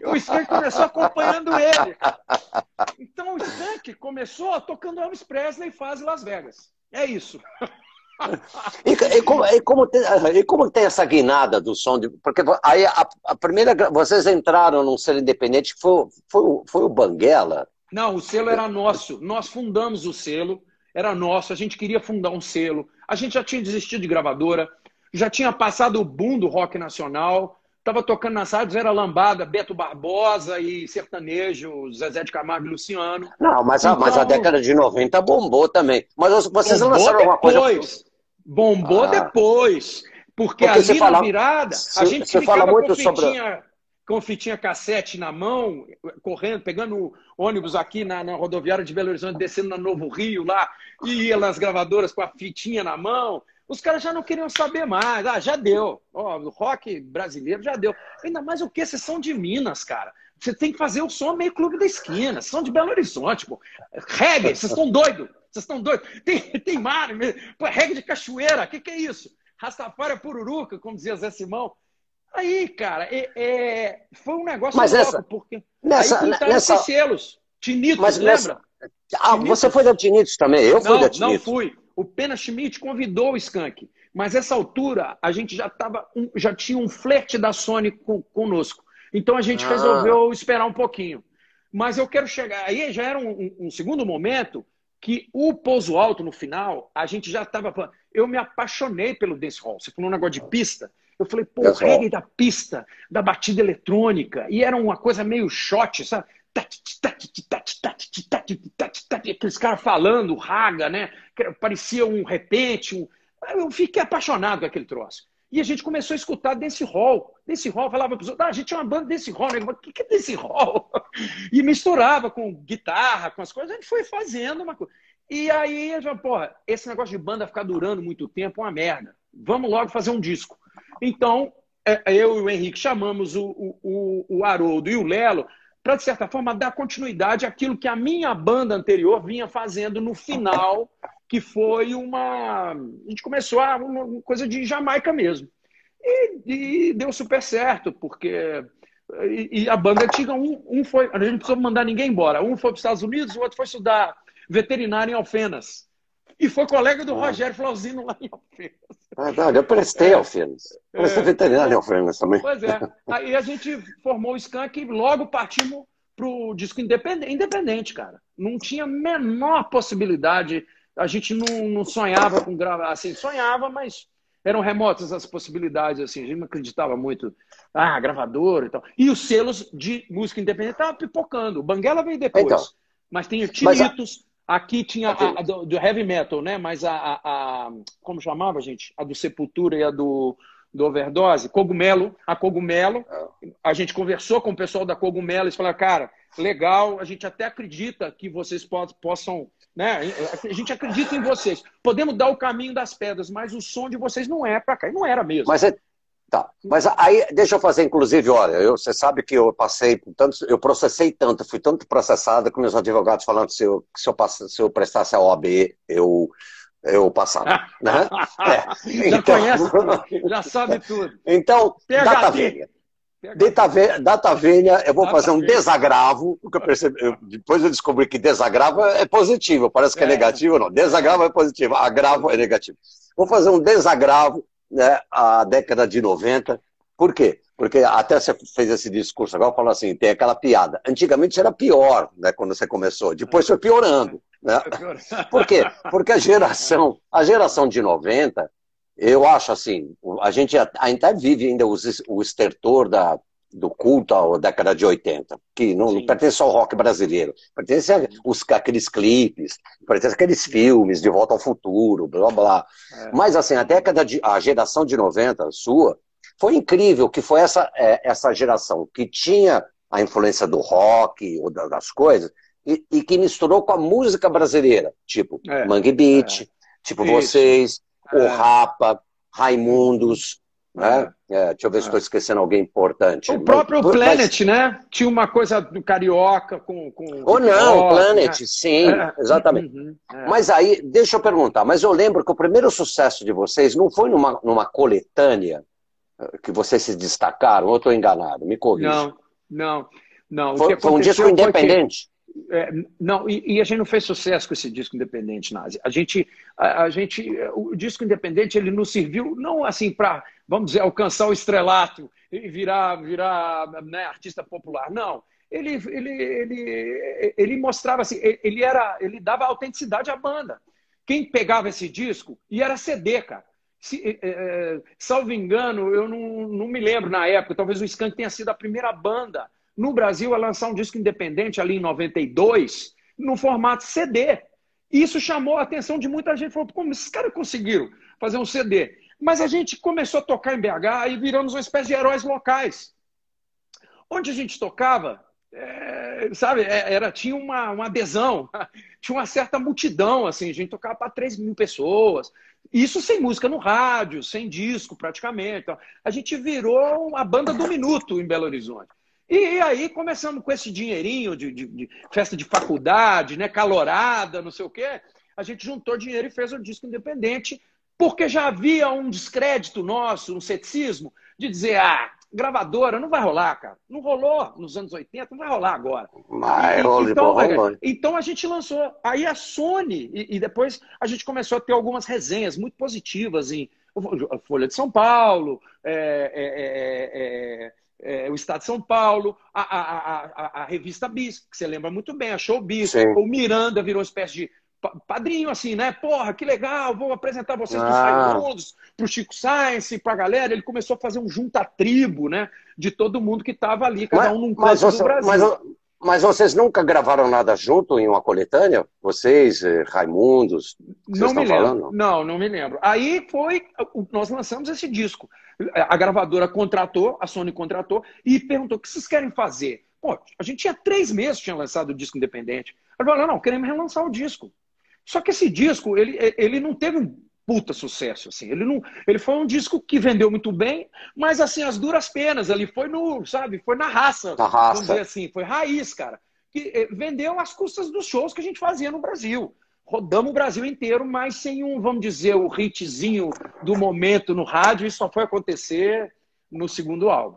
É o Skank começou acompanhando ele. Então o Skank começou tocando Elvis Presley em fase Las Vegas. É isso. E, e, como, e, como tem, e, como, tem, essa guinada do som? De, porque aí a, a, primeira. Vocês entraram num selo independente, foi, foi, foi o Banguela. Não, o selo era nosso. Nós fundamos o selo, era nosso. A gente queria fundar um selo. A gente já tinha desistido de gravadora, já tinha passado o boom do rock nacional. Estava tocando nas rádios, era lambada, Beto Barbosa e sertanejo, Zezé de Camargo e Luciano. Não, mas, então, a, mas a então, década de 90 bombou também. Mas vocês bombou lançaram alguma coisa. Bombou ah. depois. Porque, porque ali na virada, a gente você fala muito sobre com fitinha cassete na mão, correndo, pegando ônibus aqui na, na, rodoviária de Belo Horizonte, descendo na Novo Rio lá, e ia nas gravadoras com a fitinha na mão. Os caras já não queriam saber mais. Ah, já deu. Ó, o rock brasileiro já deu. Ainda mais o que? Vocês são de Minas, cara. Você tem que fazer o som meio clube da esquina. Vocês são de Belo Horizonte, pô. Reggae, vocês estão doidos. Vocês estão doidos. Tem, tem mar, pô, reggae de cachoeira. O que, que é isso? Rastafária é pururuca, como dizia Zé Simão. Aí, cara, é, é, foi um negócio mas louco, essa, porque nessa, aí nessa, selos. Tinitos, mas lembra? Nessa, ah, Tinitos. você foi da Tinitos também? Eu fui não, da Tinitos. Não fui. O Pena Schmidt convidou o Skank. Mas essa altura, a gente já, tava, já tinha um flerte da Sony com, conosco. Então a gente ah. resolveu esperar um pouquinho. Mas eu quero chegar. Aí já era um, um segundo momento que o pouso alto no final, a gente já estava. Eu me apaixonei pelo dance hall. Você falou um negócio de pista. Eu falei, pô, o reggae da pista, da batida eletrônica. E era uma coisa meio shot, sabe? Aqueles caras falando, raga, né? Parecia um repente. Um... Eu fiquei apaixonado com aquele troço. E a gente começou a escutar desse hall. Desse hall, falava para os outros, ah, a gente tinha uma banda desse hall. Né? O que é desse hall? [laughs] E misturava com guitarra, com as coisas. A gente foi fazendo uma coisa. E aí, eu porra, esse negócio de banda ficar durando muito tempo é uma merda. Vamos logo fazer um disco. Então, é, é, eu e o Henrique chamamos o, o, o Haroldo e o Lelo para, de certa forma, dar continuidade àquilo que a minha banda anterior vinha fazendo no final, que foi uma. A gente começou a uma coisa de Jamaica mesmo. E, e deu super certo, porque. E, e a banda antiga, um, um foi. A gente não precisou mandar ninguém embora. Um foi para os Estados Unidos, o outro foi estudar veterinário em Alfenas. E foi colega do ah. Rogério Flauzino lá em Alfenas. Ah, não, eu prestei é, Alfenas. Prestei é, veterinário em Alfenas também. Pois é. Aí a gente formou o Skank e logo partimos para o disco independente, independente, cara. Não tinha a menor possibilidade. A gente não, não sonhava com gravar. Assim, sonhava, mas eram remotas as possibilidades. Assim, a gente não acreditava muito. Ah, gravador e tal. E os selos de música independente estavam pipocando. O Banguela veio depois. Então, mas tem o Tinitos, Aqui tinha a, a do, do, heavy metal, né? Mas a, a, a, Como chamava, gente? A do Sepultura e a do, do Overdose. Cogumelo. A Cogumelo. A gente conversou com o pessoal da Cogumelo. Eles falaram, cara, legal. A gente até acredita que vocês possam. Né? A gente acredita em vocês. Podemos dar o caminho das pedras, mas o som de vocês não é para cá. E não era mesmo. Mas é, Tá. Mas aí, deixa eu fazer, inclusive, olha, eu, você sabe que eu passei tanto, eu processei tanto, fui tanto processado que meus advogados falando que se eu, se eu, passe, se eu prestasse a OAB, eu, eu passava. né? [laughs] é. Já então, conhece, [laughs] já sabe tudo. Então, data vênia. Data, data vênia, eu vou data fazer um vênia. desagravo, porque eu percebi, eu, depois eu descobri que desagravo é positivo, parece que é, é negativo, não. Desagravo é positivo, agravo é negativo. Vou fazer um desagravo né, a década de 90. Por quê? Porque até você fez esse discurso agora, falou assim, tem aquela piada. Antigamente era pior, né, quando você começou. Depois foi piorando. Né? Por quê? Porque a geração, a geração de 90, eu acho assim, a gente ainda vive ainda o estertor da, do culto à década de 80, que não, não pertence só ao rock brasileiro, pertence aos, aqueles clipes, pertence aqueles filmes de Volta ao Futuro, blá blá. É. Mas assim, a década de. a geração de 90 sua foi incrível, que foi essa, é, essa geração que tinha a influência do rock ou das coisas, e, e que misturou com a música brasileira, tipo é. Mangue Beat, é. tipo Isso. vocês, o é. Rapa, Raimundos. Né? É, deixa eu ver se estou esquecendo alguém importante. O próprio mas, Planet, mas... né? Tinha uma coisa do carioca com. com Ou não, rock, Planet, né? sim, é. exatamente. Uhum, é. Mas aí, deixa eu perguntar, mas eu lembro que o primeiro sucesso de vocês não foi numa, numa coletânea eh, que vocês se destacaram, ou estou enganado? Me corrija. Não, não, não. Foi, foi um disco independente? É, não, e, e, a gente não fez sucesso com esse disco independente, Nazi. A gente, a, a, gente, o disco independente, ele nos serviu não assim para, vamos dizer, alcançar o estrelato e virar, virar né, artista popular. Não. Ele, ele, ele, ele mostrava assim, ele era, ele dava autenticidade à banda. Quem pegava esse disco e era CD, cara. Se, é, salvo engano, eu não, não me lembro na época, talvez o Skank tenha sido a primeira banda no Brasil a lançar um disco independente ali em 92, no formato CD. Isso chamou a atenção de muita gente. Falou, como esses caras conseguiram fazer um CD? Mas a gente começou a tocar em BH e viramos uma espécie de heróis locais. Onde a gente tocava, é, sabe, é, era, tinha uma, uma adesão, [laughs] tinha uma certa multidão, assim, a gente tocava para 3 mil pessoas. Isso sem música no rádio, sem disco praticamente. Então, a gente virou uma banda do minuto em Belo Horizonte. E aí começamos com esse dinheirinho de, de, de, festa de faculdade, né, calorada, não sei o quê. A gente juntou dinheiro e fez o disco independente, porque já havia um descrédito nosso, um ceticismo, de dizer, ah, gravadora, não vai rolar, cara. Não rolou nos anos 80, não vai rolar agora. Mas, e, então, é, então a gente lançou. Aí a Sony, e, e, depois a gente começou a ter algumas resenhas muito positivas em Folha de São Paulo, é, é, é é, o Estado de São Paulo, a, a, a, a, revista Bis, que você lembra muito bem, a Show Bis, o Miranda virou uma espécie de padrinho, assim, né? Porra, que legal, vou apresentar vocês ah. para os Raimundos, para o Chico Science, para a galera. Ele começou a fazer um junta-tribo, né? De todo mundo que estava ali, cada mas, um num canto do Brasil. Mas, mas, vocês nunca gravaram nada junto em uma coletânea? Vocês, eh, Raimundos? Não me lembro. Falando? Não, não me lembro. Aí foi, nós lançamos esse disco a gravadora contratou, a Sony contratou, e perguntou: o que vocês querem fazer? Pô, a gente tinha três meses tinha lançado o disco independente. Ela falou: não, queremos relançar o disco. Só que esse disco, ele, ele não teve um puta sucesso, assim. Ele não, ele foi um disco que vendeu muito bem, mas assim, as duras penas, ali foi no, sabe, foi na raça, na raça. vamos dizer assim, foi raiz, cara. Que eh, vendeu às custas dos shows que a gente fazia no Brasil rodamos o Brasil inteiro, mas sem um, vamos dizer, o hitzinho do momento no rádio, isso só foi acontecer no segundo álbum.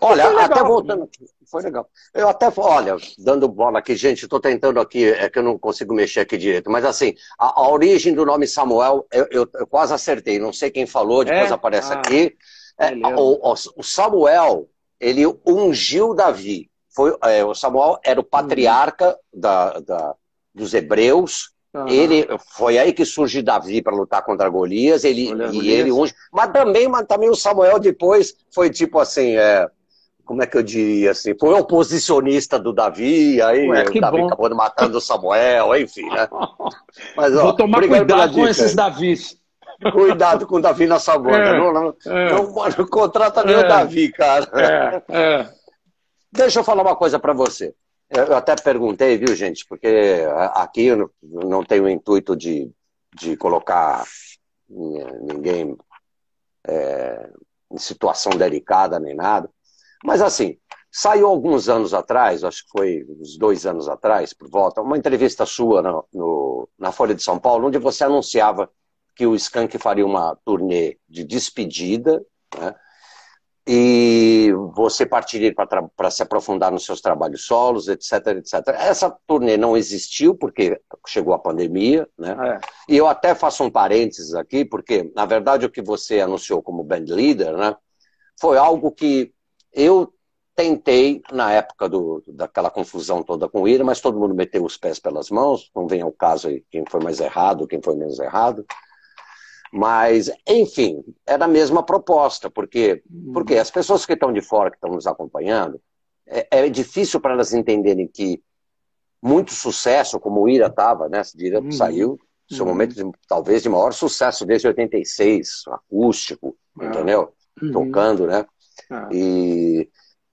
Olha, legal, até voltando aqui, foi legal. Eu até, olha, dando bola aqui, gente, estou tentando aqui, é que eu não consigo mexer aqui direito, mas assim, a, a origem do nome Samuel, eu, eu, eu, quase acertei, não sei quem falou, depois é? aparece ah, aqui. É, o, o, Samuel, ele ungiu Davi. Foi, é, o Samuel era o patriarca uhum. da, da, dos hebreus. Uhum. Ele foi aí que surge Davi para lutar contra Golias. Ele e ele unge. Mas também, mas também o Samuel depois foi tipo assim, é, como é que eu diria assim, foi oposicionista do Davi, aí Ué, o Davi bom. acabou matando o Samuel, enfim, né? [laughs] Mas, ó, Vou tomar cuidado com esses Davis. Cuidado com o Davi na Samuel. É, não, não, é. não, não contrata nem é, o Davi, cara. É, é. Deixa eu falar uma coisa para você. Eu até perguntei, viu, gente, porque aqui eu não tenho o intuito de, de colocar ninguém é, em situação delicada nem nada. Mas assim, saiu alguns anos atrás, acho que foi uns dois anos atrás, por volta, uma entrevista sua no, no, na Folha de São Paulo, onde você anunciava que o Skank faria uma turnê de despedida, né? e você partiria para se aprofundar nos seus trabalhos solos, etc, etc. Essa turnê não existiu porque chegou a pandemia, né? É. E eu até faço um parênteses aqui, porque, na verdade, o que você anunciou como band leader, né, foi algo que eu tentei na época do, daquela confusão toda com o Ira, mas todo mundo meteu os pés pelas mãos, não vem ao caso aí quem foi mais errado, quem foi menos errado. Mas, enfim, era a mesma proposta, porque, porque as pessoas que estão de fora, que estão nos acompanhando, é, é difícil para elas entenderem que muito sucesso, como o Ira estava, né? O Ira uhum. saiu, seu uhum. momento de, talvez de maior sucesso desde 86, acústico, ah. entendeu? Uhum. Tocando, né? Ah. E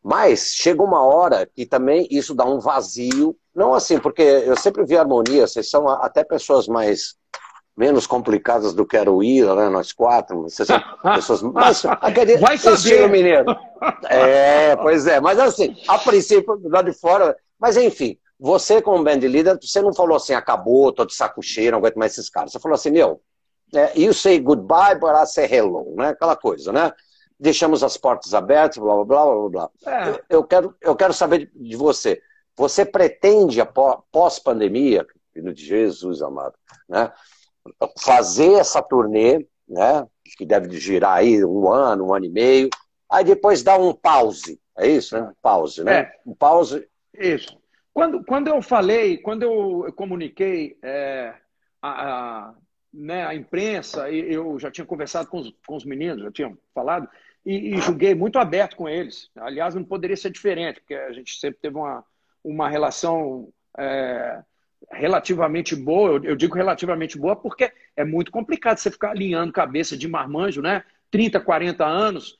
mas chega uma hora que também isso dá um vazio, não assim, porque eu sempre vi harmonia, vocês são até pessoas mais menos complicadas do que era o Ira, né? Nós quatro, vocês são [laughs] pessoas mais. Aquele, Vai saber. mineiro. É, pois é, mas assim, a princípio, lá de fora. Mas enfim, você, como band leader, você não falou assim, acabou, tô de saco cheio, não aguento mais esses caras. Você falou assim, meu, é, you say goodbye, but I say hello, né? Aquela coisa, né? Deixamos as portas abertas, blá, blá, blá, blá, blá. É. Eu, eu, quero, eu quero saber de você. Você pretende, pós-pandemia, filho de Jesus amado, né? fazer essa turnê, né? Que deve girar aí um ano, um ano e meio. Aí depois dá um pause. É isso, né? Pause, né? É, um pause. Isso. Quando, quando eu falei, quando eu comuniquei é, a, a, né, a imprensa, eu já tinha conversado com os, com os meninos, já tinham falado, e, e julguei muito aberto com eles. Aliás, não poderia ser diferente, porque a gente sempre teve uma, uma relação é, relativamente boa, eu, eu, digo relativamente boa porque é muito complicado você ficar alinhando cabeça de marmanjo, né? 30, 40 anos,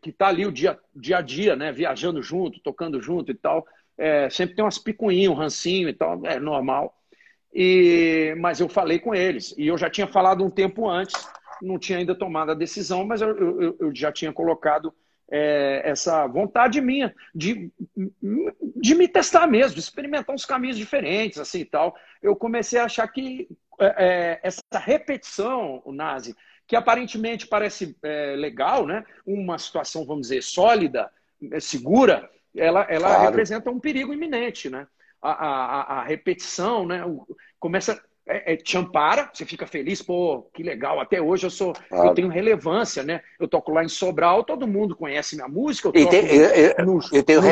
que está ali o dia, dia a dia, né? Viajando junto, tocando junto e tal. É, sempre tem umas picuinhas, um rancinho e tal, é normal. E, mas eu falei com eles, e eu já tinha falado um tempo antes, não tinha ainda tomado a decisão, mas eu, eu, eu já tinha colocado é, essa vontade minha de, de me testar mesmo, de experimentar uns caminhos diferentes, assim e tal. Eu comecei a achar que é, essa repetição, o Nazi, que aparentemente parece é, legal, né? uma situação, vamos dizer, sólida, segura, ela, ela claro. representa um perigo iminente. Né? A, a, a repetição né? começa é, é, te ampara, você fica feliz, pô, que legal. Até hoje eu sou, claro. eu tenho relevância, né? Eu toco lá em Sobral, todo mundo conhece minha música. e, tem, no, e, tem no,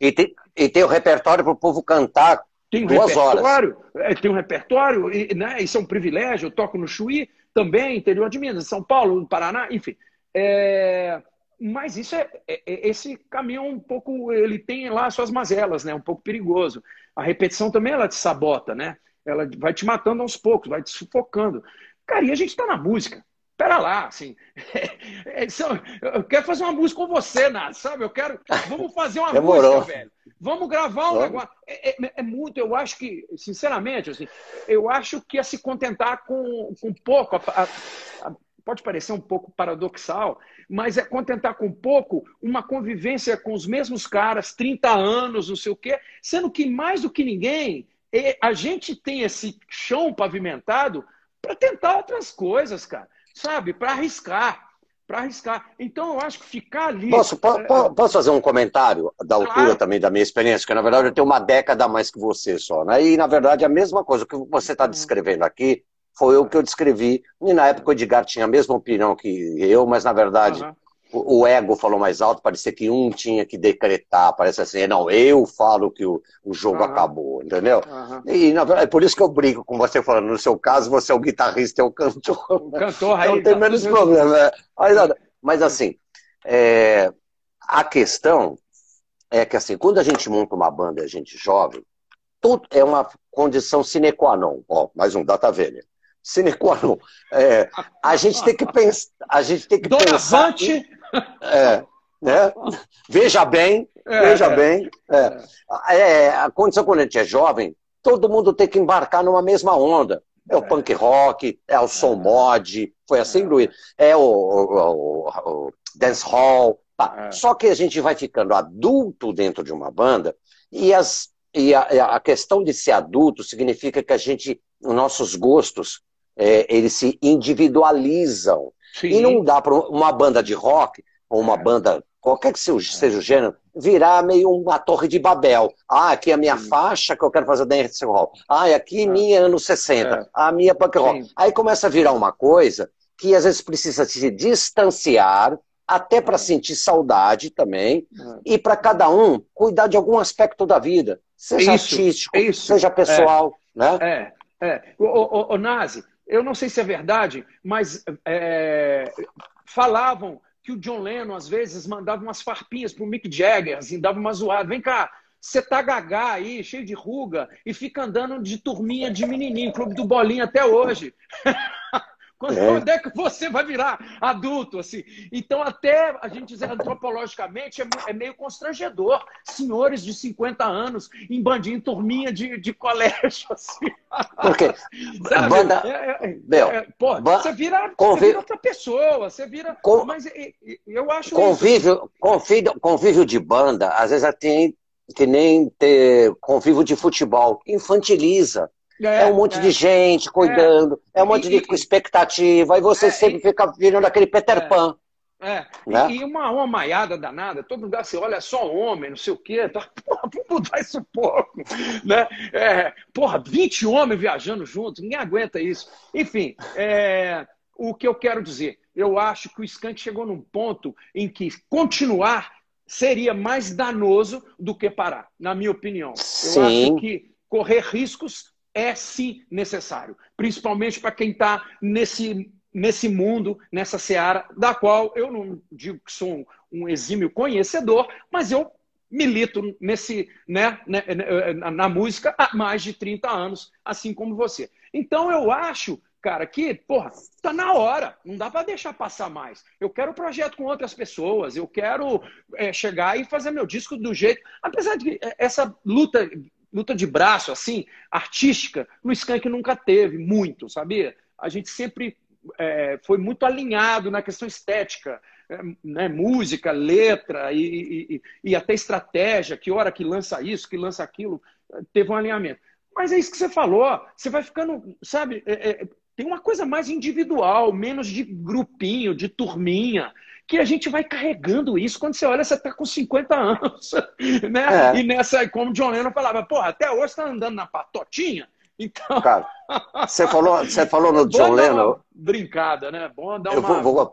e, tem, e tem o repertório para o povo cantar tem um duas repertório, horas. É, tem um repertório, e, né, isso é um privilégio. Eu toco no Chuí, também, interior de Minas, São Paulo, no Paraná, enfim. É, mas isso é, é, é, esse caminho um pouco, ele tem lá suas mazelas, né? Um pouco perigoso. A repetição também ela te sabota, né? Ela vai te matando aos poucos, vai te sufocando. Cara, e a gente está na música. Pera lá, assim. [laughs] É, é, eu quero fazer uma música com você, Nath, sabe? Eu quero. Vamos fazer uma [laughs] Demorou. música, velho. Vamos gravar um negócio. É, é, é, muito, eu acho que, sinceramente, assim, eu acho que é se contentar com, com pouco. A, a, a, pode parecer um pouco paradoxal, mas é contentar com pouco uma convivência com os mesmos caras, 30 anos, não sei o quê, sendo que mais do que ninguém e a gente tem esse chão pavimentado para tentar outras coisas, cara. Sabe? Para arriscar. Para arriscar. Então, eu acho que ficar ali. Posso, po, é... posso fazer um comentário da altura claro. também da minha experiência? Porque, na verdade, eu tenho uma década a mais que você só. Né? E, na verdade, a mesma coisa que você está uhum. descrevendo aqui foi o que eu descrevi. E, na época, o Edgar tinha a mesma opinião que eu, mas, na verdade. Uhum o ego falou mais alto, parecia que um tinha que decretar, parece assim, não, eu falo que o, o jogo uhum. acabou, entendeu? Uhum. E na verdade, é por isso que eu brinco com você falando, no seu caso, você é o guitarrista é o cantor. O cantor aí. Não tem tá menos problema. Né? Mas, mas, assim, é, a questão é que assim, quando a gente monta uma banda e a gente jovem, tudo é uma condição sine qua non. Ó, mais um, data velha. Sine qua non. É, a gente tem que [laughs] pensar. A gente tem que pensar. Vante. É, né? Veja bem, é, veja é. bem. É. é. a condição quando a gente é jovem, todo mundo tem que embarcar numa mesma onda. É o é. punk rock, é o soul mod, foi assim, Luiz? É o, o, o, o dance hall. Tá. Só que a gente vai ficando adulto dentro de uma banda e as e a, a, questão de ser adulto significa que a gente, nossos gostos, é, eles se individualizam. Sim. E não dá para uma banda de rock, ou uma é. banda, qualquer que seja, seja o gênero, virar meio uma torre de Babel. Ah, aqui é a minha Sim. faixa que eu quero fazer dance rock. Ah, aqui é. minha anos 60. É. A minha punk rock. Sim. Aí começa a virar uma coisa que às vezes precisa se distanciar até para sentir saudade também, é. e para cada um cuidar de algum aspecto da vida. Seja é isso, artístico, é seja pessoal. É, né? é. é. O, o, o, Nazi, eu não sei se é verdade, mas é, falavam que o John Lennon, às vezes, mandava umas farpinhas para o Mick Jagger, assim, dava uma zoada. Vem cá, você tá gagá aí, cheio de ruga, e fica andando de turminha de menininho, clube do bolinho até hoje. [laughs] Quando é. quando é. que você vai virar adulto? assim? Então, até a gente dizer antropologicamente, é, é meio constrangedor. Senhores de 50 anos em bandinho, turminha de, de colégio. Assim. Porque [laughs] banda... É, é, Bel, é, pô, você, vira, conviv... você vira outra pessoa, você vira. Com... Mas eu acho convívio, isso. Convívio, convívio de banda, às vezes tem que nem ter convívio de futebol. Infantiliza. É, é um monte é. de gente cuidando, é, é um monte e, de expectativa, e você é, sempre fica virando aquele Peter é. Pan. É, né? e, e, uma, uma maiada danada, todo lugar você olha só homem, não sei o quê, tá, [laughs] porra, vamos mudar isso um pouco, né? É, porra, 20 homens viajando juntos, ninguém aguenta isso. Enfim, é, o que eu quero dizer, eu acho que o Skank chegou num ponto em que continuar seria mais danoso do que parar, na minha opinião. Eu Sim. acho que correr riscos é sim necessário, principalmente para quem está nesse, nesse mundo, nessa seara, da qual eu não digo que sou um, exímio conhecedor, mas eu milito nesse, né, né, na, música há mais de 30 anos, assim como você. Então eu acho cara, que, porra, tá na hora, não dá para deixar passar mais. Eu quero um projeto com outras pessoas, eu quero é, chegar e fazer meu disco do jeito. Apesar de é, essa luta luta de braço, assim, artística, no Skank nunca teve muito, sabia? A gente sempre é, foi muito alinhado na questão estética, é, né? música, letra e, e, e, até estratégia, que hora que lança isso, que lança aquilo, teve um alinhamento. Mas é isso que você falou, você vai ficando, sabe, é, é tem uma coisa mais individual, menos de grupinho, de turminha que a gente vai carregando isso quando você olha, você está com 50 anos. [laughs] Né? É. E nessa, como John Lennon falava, pô, até hoje está andando na patotinha. Então. Cara, você falou, você falou no [laughs] John Lennon. Brincada, né? Bom dar uma. Eu, vou,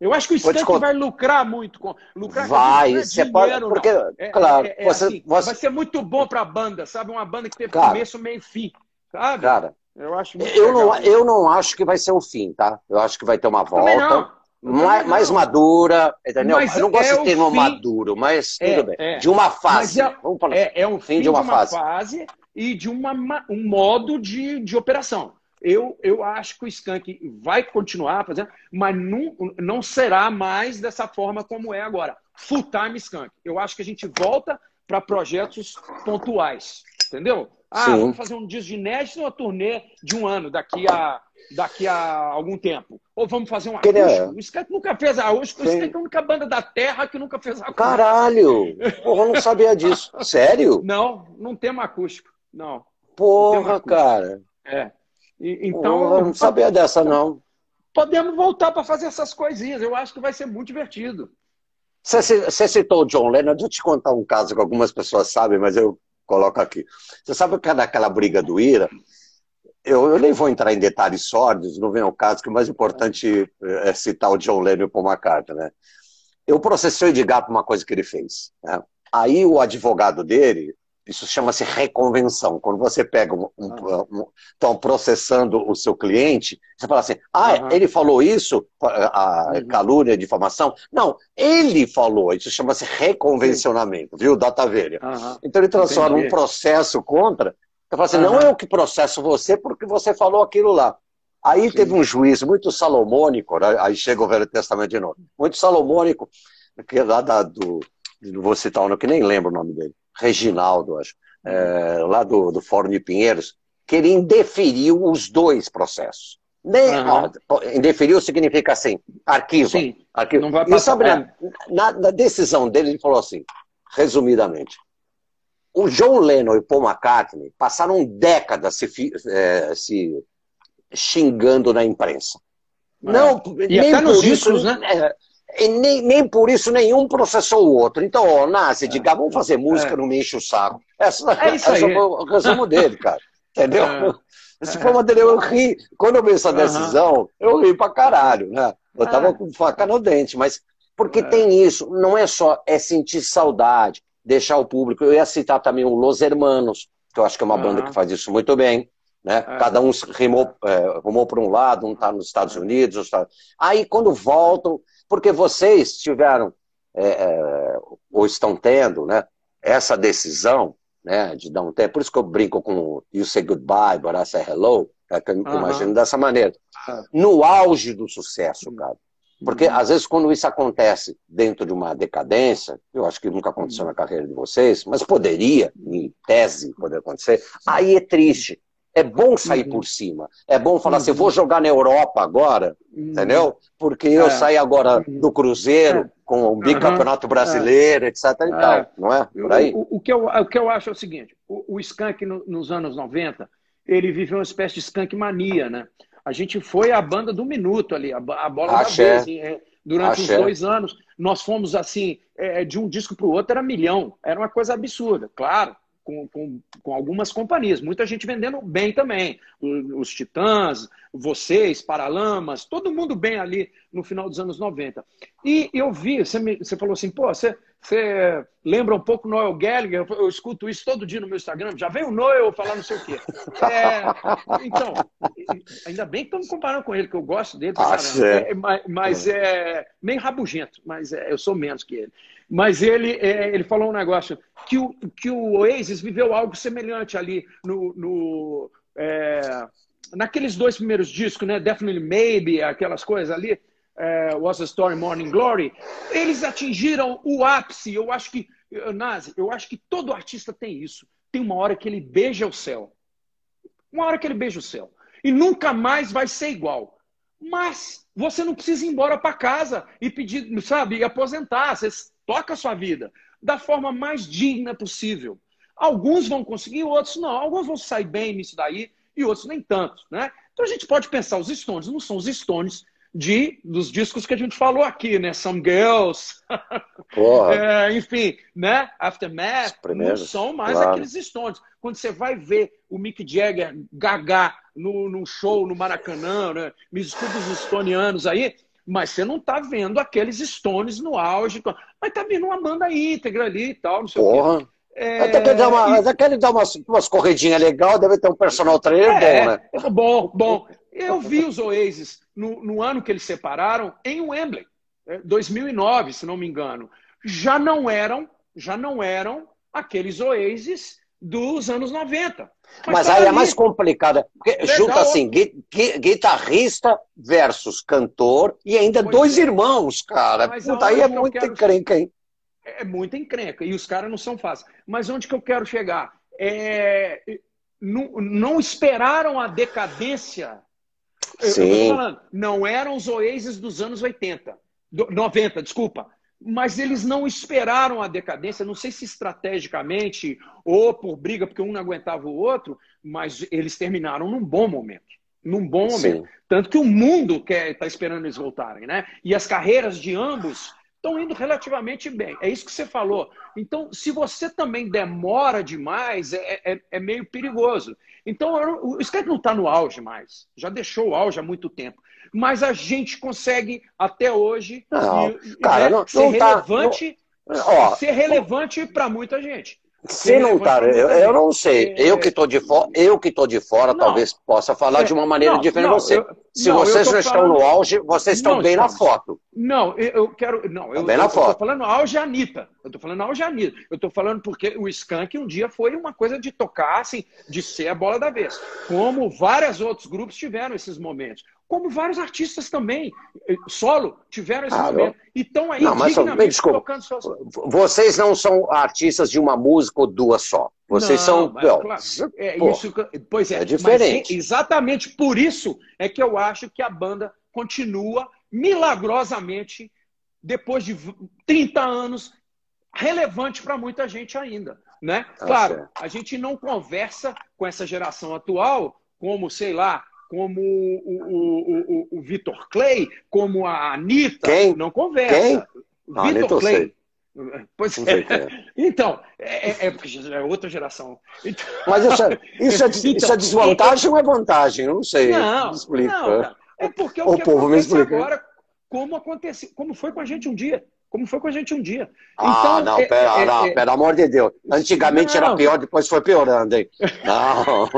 eu acho que o Skank vai lucrar muito com. Lucrar vai, com você dinheiro, pode. Porque, é, claro, é, é você, assim, você... vai ser muito bom para a banda, sabe? Uma banda que teve cara, começo, meio e fim. Sabe? Cara, eu acho eu não, eu não acho que vai ser o fim, tá? Eu acho que vai ter uma volta mais, mais, madura, entendeu? Mas eu não gosto é de termo fim... maduro, mas é, tudo bem. É. De uma fase. É, Vamos falar é, é um fim, de uma, de uma fase. fase. e de uma, um modo de, de operação. Eu, eu acho que o Skank vai continuar fazendo, mas não, não será mais dessa forma como é agora. Full time Skank. Eu acho que a gente volta para projetos pontuais, entendeu? Ah, Sim. vamos fazer um disco de inédito uma turnê de um ano daqui a, daqui a algum tempo. Ou vamos fazer um acústico. É. O Skank nunca fez acústico. O Skank é a única banda da Terra que nunca fez acústico. Caralho! Porra, eu não sabia disso. [laughs] Sério? Não, não tem acústico. Não. Porra, não cara. É. E, então. Porra, eu não sabia dessa, não. Podemos voltar para fazer essas coisinhas. Eu acho que vai ser muito divertido. Você, citou o John Lennon. Deixa eu te contar um caso que algumas pessoas sabem, mas eu coloco aqui. Você sabe que é daquela briga do Ira? Eu, eu, nem vou entrar em detalhes sórdidos, não vem ao caso, que o mais importante é citar o John Lennon e o Paul McCartney, né? Eu processei o Edgar por uma coisa que ele fez. Né? Aí o advogado dele isso chama-se reconvenção. Quando você pega um, um, ah. um, estão processando o seu cliente, você fala assim, ah, uhum. ele falou isso, a uhum. calúnia, a difamação. Não, ele falou, isso chama-se reconvencionamento, viu, Data Velha. Uhum. Então ele transforma Entendi. um processo contra, você fala assim, não é eu que processo você porque você falou aquilo lá. Aí Sim. teve um juiz muito salomônico, né? aí chega o Velho Testamento de novo, muito salomônico, que é lá da, do, não vou citar um que nem lembro o nome dele, Reginaldo, acho, é, lá do, do Fórum de Pinheiros, que ele indeferiu os dois processos. Nem, uhum. ó, indeferiu significa assim, arquiva. Sim, arquiva. Não vai passar, e sabe, é. na, na, decisão dele, ele falou assim, resumidamente, o John Lennon e Paul McCartney passaram décadas se, é, se xingando na imprensa. É. Não, e nem até nos discos, né? É, nem, nem por isso nenhum processou o outro. Então, ó, Nasce, diga, vamos fazer música, é. não me enche o saco. Essa, é isso essa aí. é o resumo dele, cara. Entendeu? É. Esse foi uma dele, eu ri. Quando eu vi essa decisão, eu ri pra caralho, né? Eu tava é. com faca no dente, mas porque é. tem isso, não é só, é sentir saudade, deixar o público. Eu ia citar também o Los Hermanos, que eu acho que é uma banda que faz isso muito bem. Né? É. Cada um rimou, é, rumou para um lado, um está nos Estados Unidos. Tá... Aí, quando voltam, porque vocês tiveram, é, é, ou estão tendo, né, essa decisão né, de dar um tempo. Por isso que eu brinco com You Say Goodbye, but I Say Hello, é que eu uhum. imagino dessa maneira. No auge do sucesso, cara. Porque, uhum. às vezes, quando isso acontece dentro de uma decadência, eu acho que nunca aconteceu na carreira de vocês, mas poderia, em tese, poder acontecer, aí é triste. É bom sair uhum. por cima. É bom falar uhum. assim, vou jogar na Europa agora, uhum. entendeu? Porque eu é. saí agora do Cruzeiro é. com o bicampeonato brasileiro, etc. E tal, é. não é? Por aí. O, o, que eu, o que eu acho é o seguinte, o, o Skank no, nos anos 90, ele viveu uma espécie de Skank mania, né? A gente foi a banda do minuto ali, a, a bola Axé. da vez, assim, é, durante Axé. uns dois anos. Nós fomos assim, é, de um disco para o outro era milhão. Era uma coisa absurda, claro com, com, com, algumas companhias, muita gente vendendo bem também. Os Titãs, vocês, Paralamas, todo mundo bem ali no final dos anos 90. E eu vi, você, me, você falou assim, pô, você, você lembra um pouco Noel Gallagher? Eu, eu, escuto isso todo dia no meu Instagram. Já vem o Noel falar não sei o quê. [laughs] É, então, ainda bem que estamos comparando com ele, que eu gosto dele. Ah, é, mas, mas é meio rabugento, mas é, eu sou menos que ele. Mas ele, é, ele falou um negócio que o, que o Oasis viveu algo semelhante ali no, no é, naqueles dois primeiros discos, né? Definitely Maybe, aquelas coisas ali, é, Was a Story Morning Glory. Eles atingiram o ápice. Eu acho que, Nazi, eu acho que todo artista tem isso. Tem uma hora que ele beija o céu. Uma hora que ele beija o céu. E nunca mais vai ser igual. Mas você não precisa ir embora para casa e pedir, sabe, e aposentar. Você toca a sua vida da forma mais digna possível. Alguns vão conseguir, outros não. Alguns vão sair bem nisso daí e outros nem tanto, né? Então a gente pode pensar, os Stones não são os Stones de, dos discos que a gente falou aqui, né? Some Girls, [laughs] é, enfim, né? Aftermath, não são mais claro. aqueles Stones. Quando você vai ver o Mick Jagger gagar no, no show no Maracanã, né? me desculpa os estonianos aí, mas você não está vendo aqueles Stones no auge. Mas está vindo uma banda íntegra ali e tal, não sei Porra. o quê. É... Até que dá, uma, e... até ele dá umas, umas corridinhas legais, deve ter um personal trainer é, bom, né? Bom, bom. Eu vi os Oasis no, no ano que eles separaram em Wembley, 2009, é, se não me engano. Já não eram, já não eram aqueles Oasis dos anos 90. Mas, Mas aí é mais complicado, porque Legal. junta assim, guitarrista versus cantor e ainda pois dois é. irmãos, cara. Mas Puta, aí é muito quero... encrenca, hein? É muita encrenca, e os caras não são fáceis. Mas onde que eu quero chegar? É... Não, não esperaram a decadência. Sim. Falando, não eram os Oasis dos anos 80, 90, desculpa mas eles não esperaram a decadência, não sei se estrategicamente ou por briga, porque um não aguentava o outro, mas eles terminaram num bom momento. Num bom momento. Sim. Tanto que o mundo está esperando eles voltarem, né? E as carreiras de ambos estão indo relativamente bem. É isso que você falou. Então, se você também demora demais, é, é, é meio perigoso. Então, o Skype não está no auge mais. Já deixou o auge há muito tempo mas a gente consegue até hoje não, e, cara, né, não, ser, não relevante, tá, não, ó, ser relevante para muita gente. Se não tá, eu, eu, não sei. É, eu que estou de fora, eu que estou de fora, não, talvez possa falar é, de uma maneira não, diferente de você. Eu, Se não, vocês não estão falando... no auge, vocês estão bem na foto. Não, eu quero. Não, eu, bem na foto. estou falando auge Anitta. Eu estou falando auge Anitta. Eu estou falando porque o Skank um dia foi uma coisa de tocar, assim, de ser a bola da vez. Como vários outros grupos tiveram esses momentos como vários artistas também, eh, solo, tiveram esse ah, momento. E estão aí não, mas, desculpa, tocando suas... Vocês não são artistas de uma música ou duas só. Vocês não, são. Mas, claro, é, Pô, isso, pois é, é diferente. exatamente por isso é que eu acho que a banda continua milagrosamente, depois de 30 anos, relevante para muita gente ainda. Né? Tá claro, a gente não conversa com essa geração atual como, sei lá, como o, o, o, o Vitor Clay, como a Anitta. Quem? Não conversa. Quem? Vitor Clay. Pois é. é. [laughs] Então, é, é, é, outra geração. Então... Mas isso, é, isso, é, [laughs] então, isso é desvantagem ou é vantagem? Eu não sei. Não, me explica. Não, é porque o, o que povo me explica. agora, como aconteceu, como foi com a gente um dia como foi com a gente um dia. Ah, então, não, é, pera, é, não, é, pelo amor de Deus. Antigamente não. era pior, depois foi piorando, hein? Não.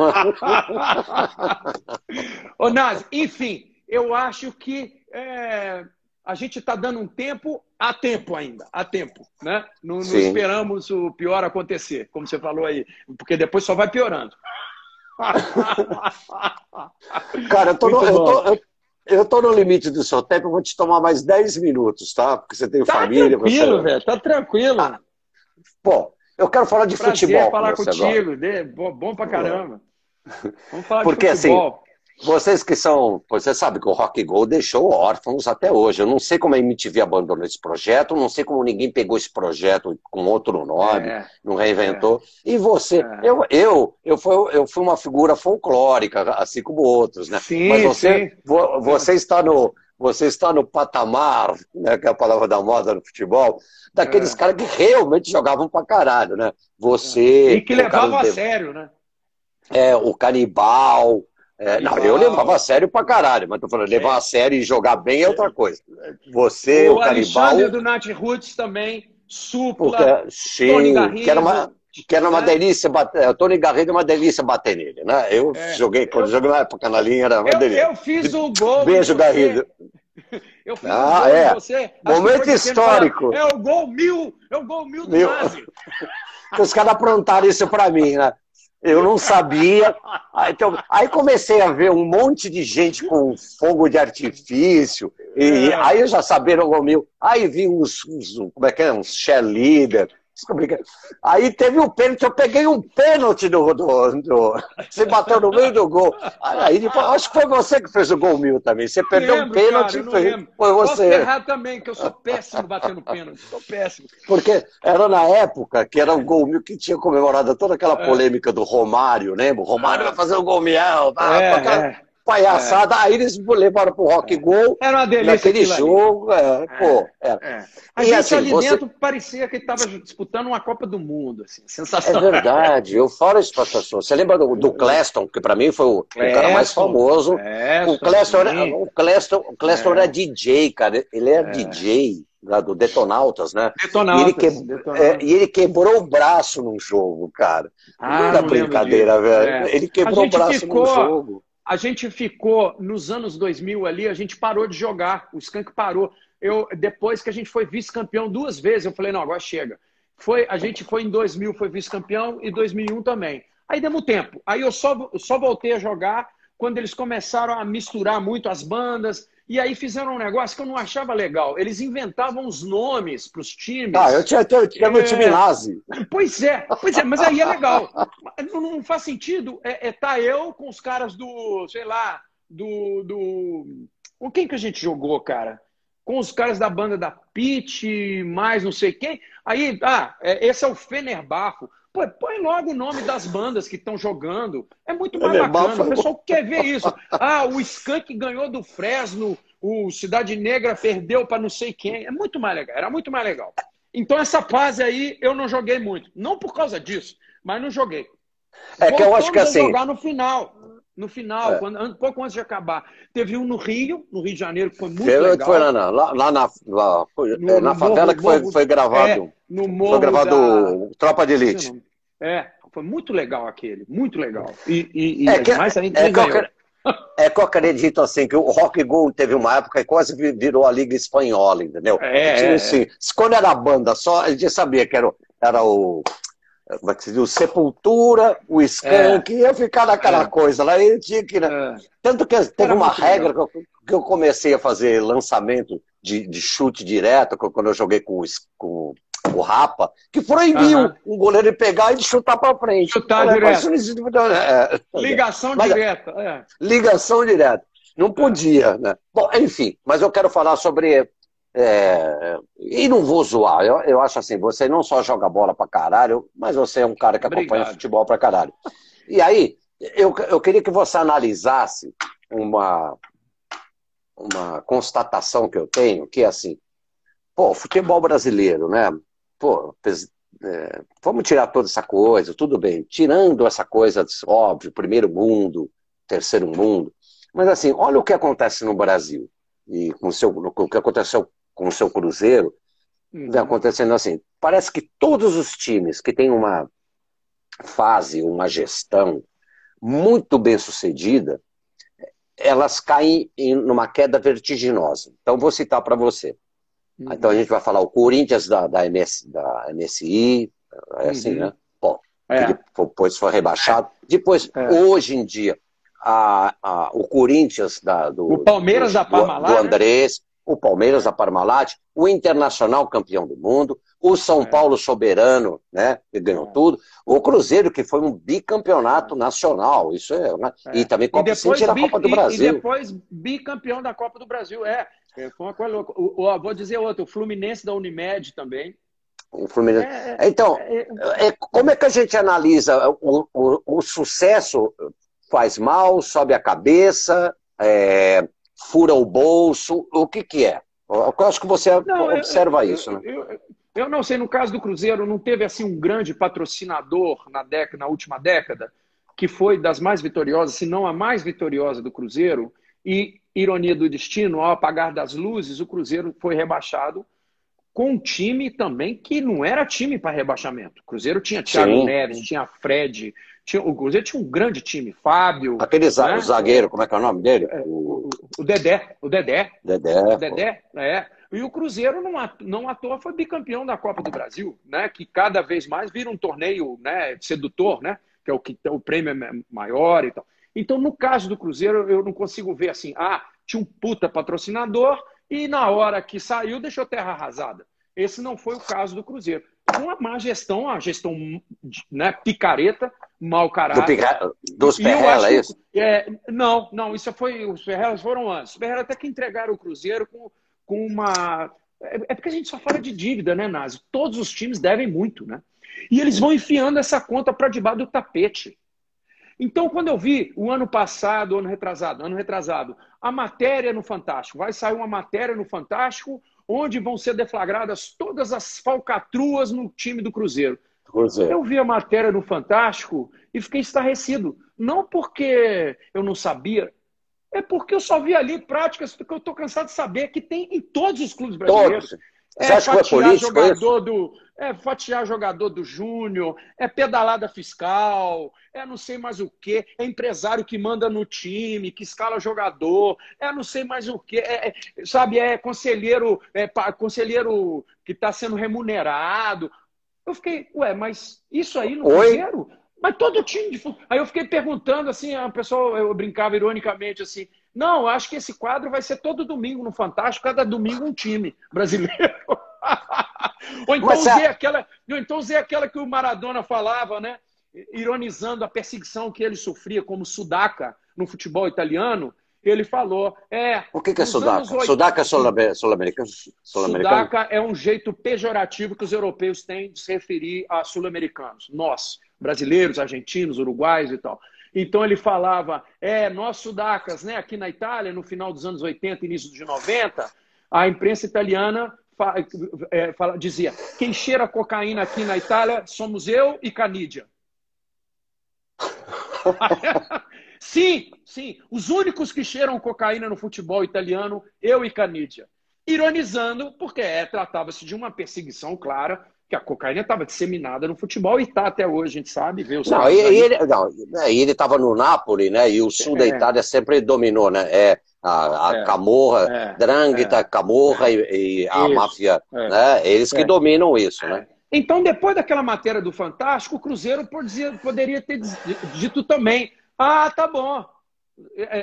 [laughs] Ô, Nazi, enfim, eu acho que é, a gente está dando um tempo a tempo ainda, a tempo, né? Não, não esperamos o pior acontecer, como você falou aí, porque depois só vai piorando. Cara, eu tô, no, eu, tô, eu, eu tô no limite do seu tempo, eu vou te tomar mais 10 minutos, tá? Porque você tem tá família. Tranquilo, você... velho, tá tranquilo. Ah, pô, eu quero falar de Prazer futebol. falar contigo, de... bom pra caramba. Vamos falar Porque, de futebol. Assim, vocês que são. Você sabe que o Rock Go deixou órfãos até hoje. Eu não sei como a MTV abandonou esse projeto, não sei como ninguém pegou esse projeto com outro nome, é, não reinventou. É, e você, é. eu, eu, eu, fui, eu fui uma figura folclórica, assim como outros, né? Sim, Mas você, sim. você está no. Você está no patamar, né, que é a palavra da moda no futebol, daqueles é. caras que realmente jogavam pra caralho, né? Você. E que levavam a sério, né? É, o canibal, é, não, eu levava a sério pra caralho, mas tô falando, levar é. a sério e jogar bem é outra coisa. Você, o, o Canibal... Alexandre do Nath Roots também, Supla, Porque, sim, Tony Garrido... Que era uma, que era uma né? delícia, bater, é, o Tony Garrido é uma delícia bater nele, né? Eu é, joguei, quando eu, joguei na época na linha, era uma eu, delícia. Eu fiz o gol. Beijo, Garrido. [laughs] Eu fiz ah, um é. você. Momento histórico. é o gol mil, é o gol mil do mil. [laughs] Os caras aprontaram isso pra mim, né? Eu não sabia. Aí, então, aí comecei a ver um monte de gente com fogo de artifício. E é. aí eu já sabia o meu. Aí vi uns, uns, como é que é, uns cheerleader, Aí teve um pênalti, eu peguei um pênalti do, do, do, Você bateu no meio do gol. Aí depois, acho que foi você que fez o gol mil também. Você perdeu lembro, um pênalti cara, fez, foi você. Posso errar também, que eu sou péssimo batendo pênalti. Sou péssimo. Porque era na época que era o gol mil que tinha comemorado toda aquela é. polêmica do Romário, lembra? O Romário é. vai fazer o gol mil. Tá, é, é palhaçada. É. Aí eles levaram pro Rock é. Gol. Era uma delícia. Naquele jogo, é, é, pô. Era. É. A e gente assim, ali dentro parecia que estava disputando uma Copa do Mundo. Assim, sensação. É verdade. Eu falo isso para as pessoas. Você lembra do, do Cleston, que para mim foi o, Cleston, o, cara mais famoso? Cleston, o Cleston, era, o Cleston, o Cleston era DJ, cara. Ele era DJ lá do Detonautas, né? Detonautas. E ele, que... Detonautas. É, e ele quebrou o braço num jogo, cara. Ah, é brincadeira, velho. É. Ele quebrou o braço ficou... num jogo a gente ficou, nos anos 2000 ali, a gente parou de jogar, o Skank parou. Eu, depois que a gente foi vice-campeão duas vezes, eu falei, não, agora chega. Foi, a gente foi em 2000, foi vice-campeão, e 2001 também. Aí demos tempo. Aí eu só, só voltei a jogar quando eles começaram a misturar muito as bandas, e aí fizeram um negócio que eu não achava legal. Eles inventavam os nomes para os times. Ah, eu tinha, eu tinha é... meu time nazi. Pois é, pois é, mas aí é legal. Não, faz sentido é, é tá eu com os caras do, sei lá, do, do. Com quem que a gente jogou, cara? Com os caras da banda da Pit, mais não sei quem. Aí, ah, é, esse é o Fenerbafo. Pô, põe logo o nome das bandas que estão jogando. É muito mais bacana. O pessoal quer ver isso. Ah, o Skank ganhou do Fresno, o Cidade Negra perdeu para não sei quem. É muito mais legal. Era muito mais legal. Então, essa fase aí eu não joguei muito. Não por causa disso, mas não joguei. É que eu acho que assim. jogar no final. No final, é. quando, pouco antes de acabar. Teve um no Rio, no Rio de Janeiro, que foi muito legal. Foi lá, na, lá, lá na, lá, foi, no, é, na favela morro, que foi, morro, foi gravado. É, no morro foi gravado da... Tropa de Elite. É, foi muito legal aquele, muito legal. E, e, e é que, mais ainda é, qualquer, é que eu acredito assim, que o Rock Go teve uma época que quase virou a Liga Espanhola, entendeu? É, é, assim. Quando era a banda só, a gente sabia que era, era o como é que se diz, o Sepultura, o Skank, é. ia ficar naquela é. coisa lá, e tinha que. Né? É. Tanto que teve Era uma regra que eu, que eu, comecei a fazer lançamento de, de chute direto, quando eu joguei com, com o Rapa, que proibiu uh -huh. um goleiro de pegar e de chutar para frente. Chutar direto. É, ligação mas, direta. É. Ligação direta. Não podia, né? Bom, enfim, mas eu quero falar sobre é, e não vou zoar, eu, eu acho assim, você não só joga bola pra caralho, mas você é um cara que acompanha Obrigado. futebol pra caralho. E aí, eu, eu queria que você analisasse uma, uma constatação que eu tenho, que é assim, pô, futebol brasileiro, né? Pô, é, vamos tirar toda essa coisa, tudo bem, tirando essa coisa, óbvio, primeiro mundo, terceiro mundo, mas assim, olha o que acontece no Brasil e com o, seu, o que aconteceu com o seu Cruzeiro, uhum. vem acontecendo assim. Parece que todos os times que têm uma fase, uma gestão muito bem sucedida, elas caem em numa queda vertiginosa. Então, vou citar para você. Uhum. Então, a gente vai falar o Corinthians da, da, MS, da MSI, é assim, uhum. né? Bom, é. depois foi rebaixado. Depois, é. hoje em dia, a, a, o Corinthians da, do, o Palmeiras do, da Parmalat, do Andrés, o Palmeiras da Parmalat, o Internacional campeão do mundo, o São é. Paulo soberano, né, que ganhou é. tudo, o Cruzeiro que foi um bicampeonato é. nacional, isso é, né? e também Copa e depois, bi, Copa do Brasil. E depois bicampeão da Copa do Brasil, é. É foi uma coisa louca. O, o, vou dizer outro, o Fluminense da Unimed também. O Fluminense. É, é então, como é que a gente analisa o, o, o sucesso faz mal, sobe a cabeça, é, fura o bolso, o que, que é? Eu acho que você não, observa eu, isso, né? Eu, eu, não sei, no caso do Cruzeiro, não teve assim um grande patrocinador na, década, na última década, que foi das mais vitoriosas, se não a mais vitoriosa do Cruzeiro, e, ironia do destino, ao apagar das luzes, o Cruzeiro foi rebaixado com um time também que não era time para rebaixamento. O Cruzeiro tinha Thiago Sim. Neves, tinha Fred, tinha, o Cruzeiro tinha um grande time, Fábio. Aquele né? zagueiro, como é que é o nome dele? É, o, o Dedé. O Dedé. Dedé. O Dedé, é. E o Cruzeiro, não, não à toa, foi bicampeão da Copa do Brasil, né? Que cada vez mais vira um torneio né, sedutor, né? Que é o que o prêmio é maior e tal. Então, no caso do Cruzeiro, eu não consigo ver assim, ah, tinha um puta patrocinador e na hora que saiu deixou terra arrasada. Esse não foi o caso do Cruzeiro. Uma má gestão, uma gestão né, picareta, mau caráter. Do pica... Dos Perrela, é isso? É, não, não, isso foi. Os Perrelas foram antes. Os Perrela até que entregaram o Cruzeiro com, com uma. É, é porque a gente só fala de dívida, né, Nazi? Todos os times devem muito, né? E eles vão enfiando essa conta para debaixo do tapete. Então, quando eu vi o ano passado, ano retrasado, ano retrasado, a matéria no Fantástico, vai sair uma matéria no Fantástico onde vão ser deflagradas todas as falcatruas no time do Cruzeiro. É. Eu vi a matéria no Fantástico e fiquei estarrecido. Não porque eu não sabia, é porque eu só vi ali práticas que eu estou cansado de saber que tem em todos os clubes brasileiros. Todos. É fatiar é jogador do, é fatiar jogador do Júnior, é pedalada fiscal, é não sei mais o que, é empresário que manda no time, que escala jogador, é não sei mais o que, é, é, sabe, é conselheiro, é conselheiro que está sendo remunerado. Eu fiquei, ué, mas isso aí no Cruzeiro? Mas todo time de Aí eu fiquei perguntando assim, a pessoa, eu brincava ironicamente assim, não, acho que esse quadro vai ser todo domingo no Fantástico, cada domingo um time brasileiro. [laughs] ou, então Mas, usei aquela, ou então usei aquela que o Maradona falava, né? Ironizando a perseguição que ele sofria como sudaca no futebol italiano. Ele falou, é. O que, que é sudaca? 80... Sudaca é sul-americano? Sul sudaca é um jeito pejorativo que os europeus têm de se referir a sul-americanos. Nós, brasileiros, argentinos, uruguaios e tal. Então ele falava, é, nós sudacas, né, aqui na Itália, no final dos anos 80, início dos 90, a imprensa italiana é, fala, dizia, quem cheira cocaína aqui na Itália somos eu e Canídia. [laughs] sim, sim, os únicos que cheiram cocaína no futebol italiano, eu e Canídia. Ironizando, porque é, tratava-se de uma perseguição clara que a cocaína estava disseminada no futebol e está até hoje, a gente sabe, vê os não, e, ele, não, é, ele estava no Napoli, né? E o sul é. da Itália sempre dominou, né? É, a, a é. Camorra, é. Drangheta, é. Camorra e, e a máfia, é. né? Eles que dominam isso, né? Então, depois daquela matéria do Fantástico, o Cruzeiro poderia ter dito também: ah, tá bom, é, é,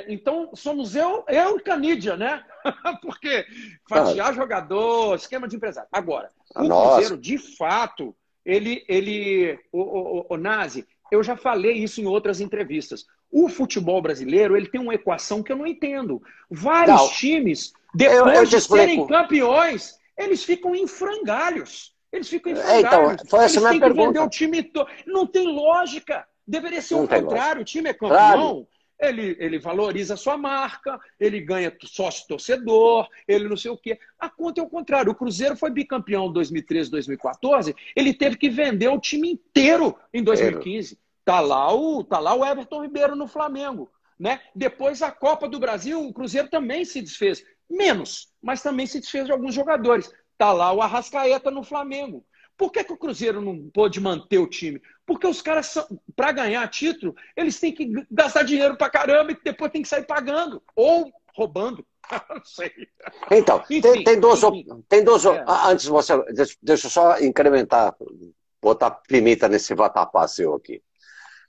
então, somos eu, eu e Canídia, né? [laughs] Porque fatiar ah. jogador, esquema de empresário. Agora, o Nossa. Cruzeiro, de fato, ele, ele o, o, o, Nazi, eu já falei isso em outras entrevistas. O futebol brasileiro, ele tem uma equação que eu não entendo. Vários não. times, depois eu, eu de serem campeões, eles ficam em frangalhos. Eles ficam em frangalhos. É, então, foi essa eles minha pergunta. o time to... Não tem lógica. Deveria ser não o contrário. O time é campeão. Claro ele, ele valoriza a sua marca, ele ganha sócio torcedor, ele não sei o quê. A conta é o contrário. O Cruzeiro foi bicampeão em 2013, 2014, ele teve que vender o time inteiro em 2015. Tá lá o, tá lá o Everton Ribeiro no Flamengo. Né? Depois a Copa do Brasil, o Cruzeiro também se desfez. Menos, mas também se desfez de alguns jogadores. Tá lá o Arrascaeta no Flamengo. Por que, que o Cruzeiro não pôde manter o time? Porque os caras, para ganhar título, eles têm que gastar dinheiro para caramba e depois tem que sair pagando. Ou roubando. [laughs] Não sei. Então, enfim, tem, tem duas. Tem duas é. Antes você. Deixa, deixa eu só incrementar, botar pimenta nesse vatapá seu aqui.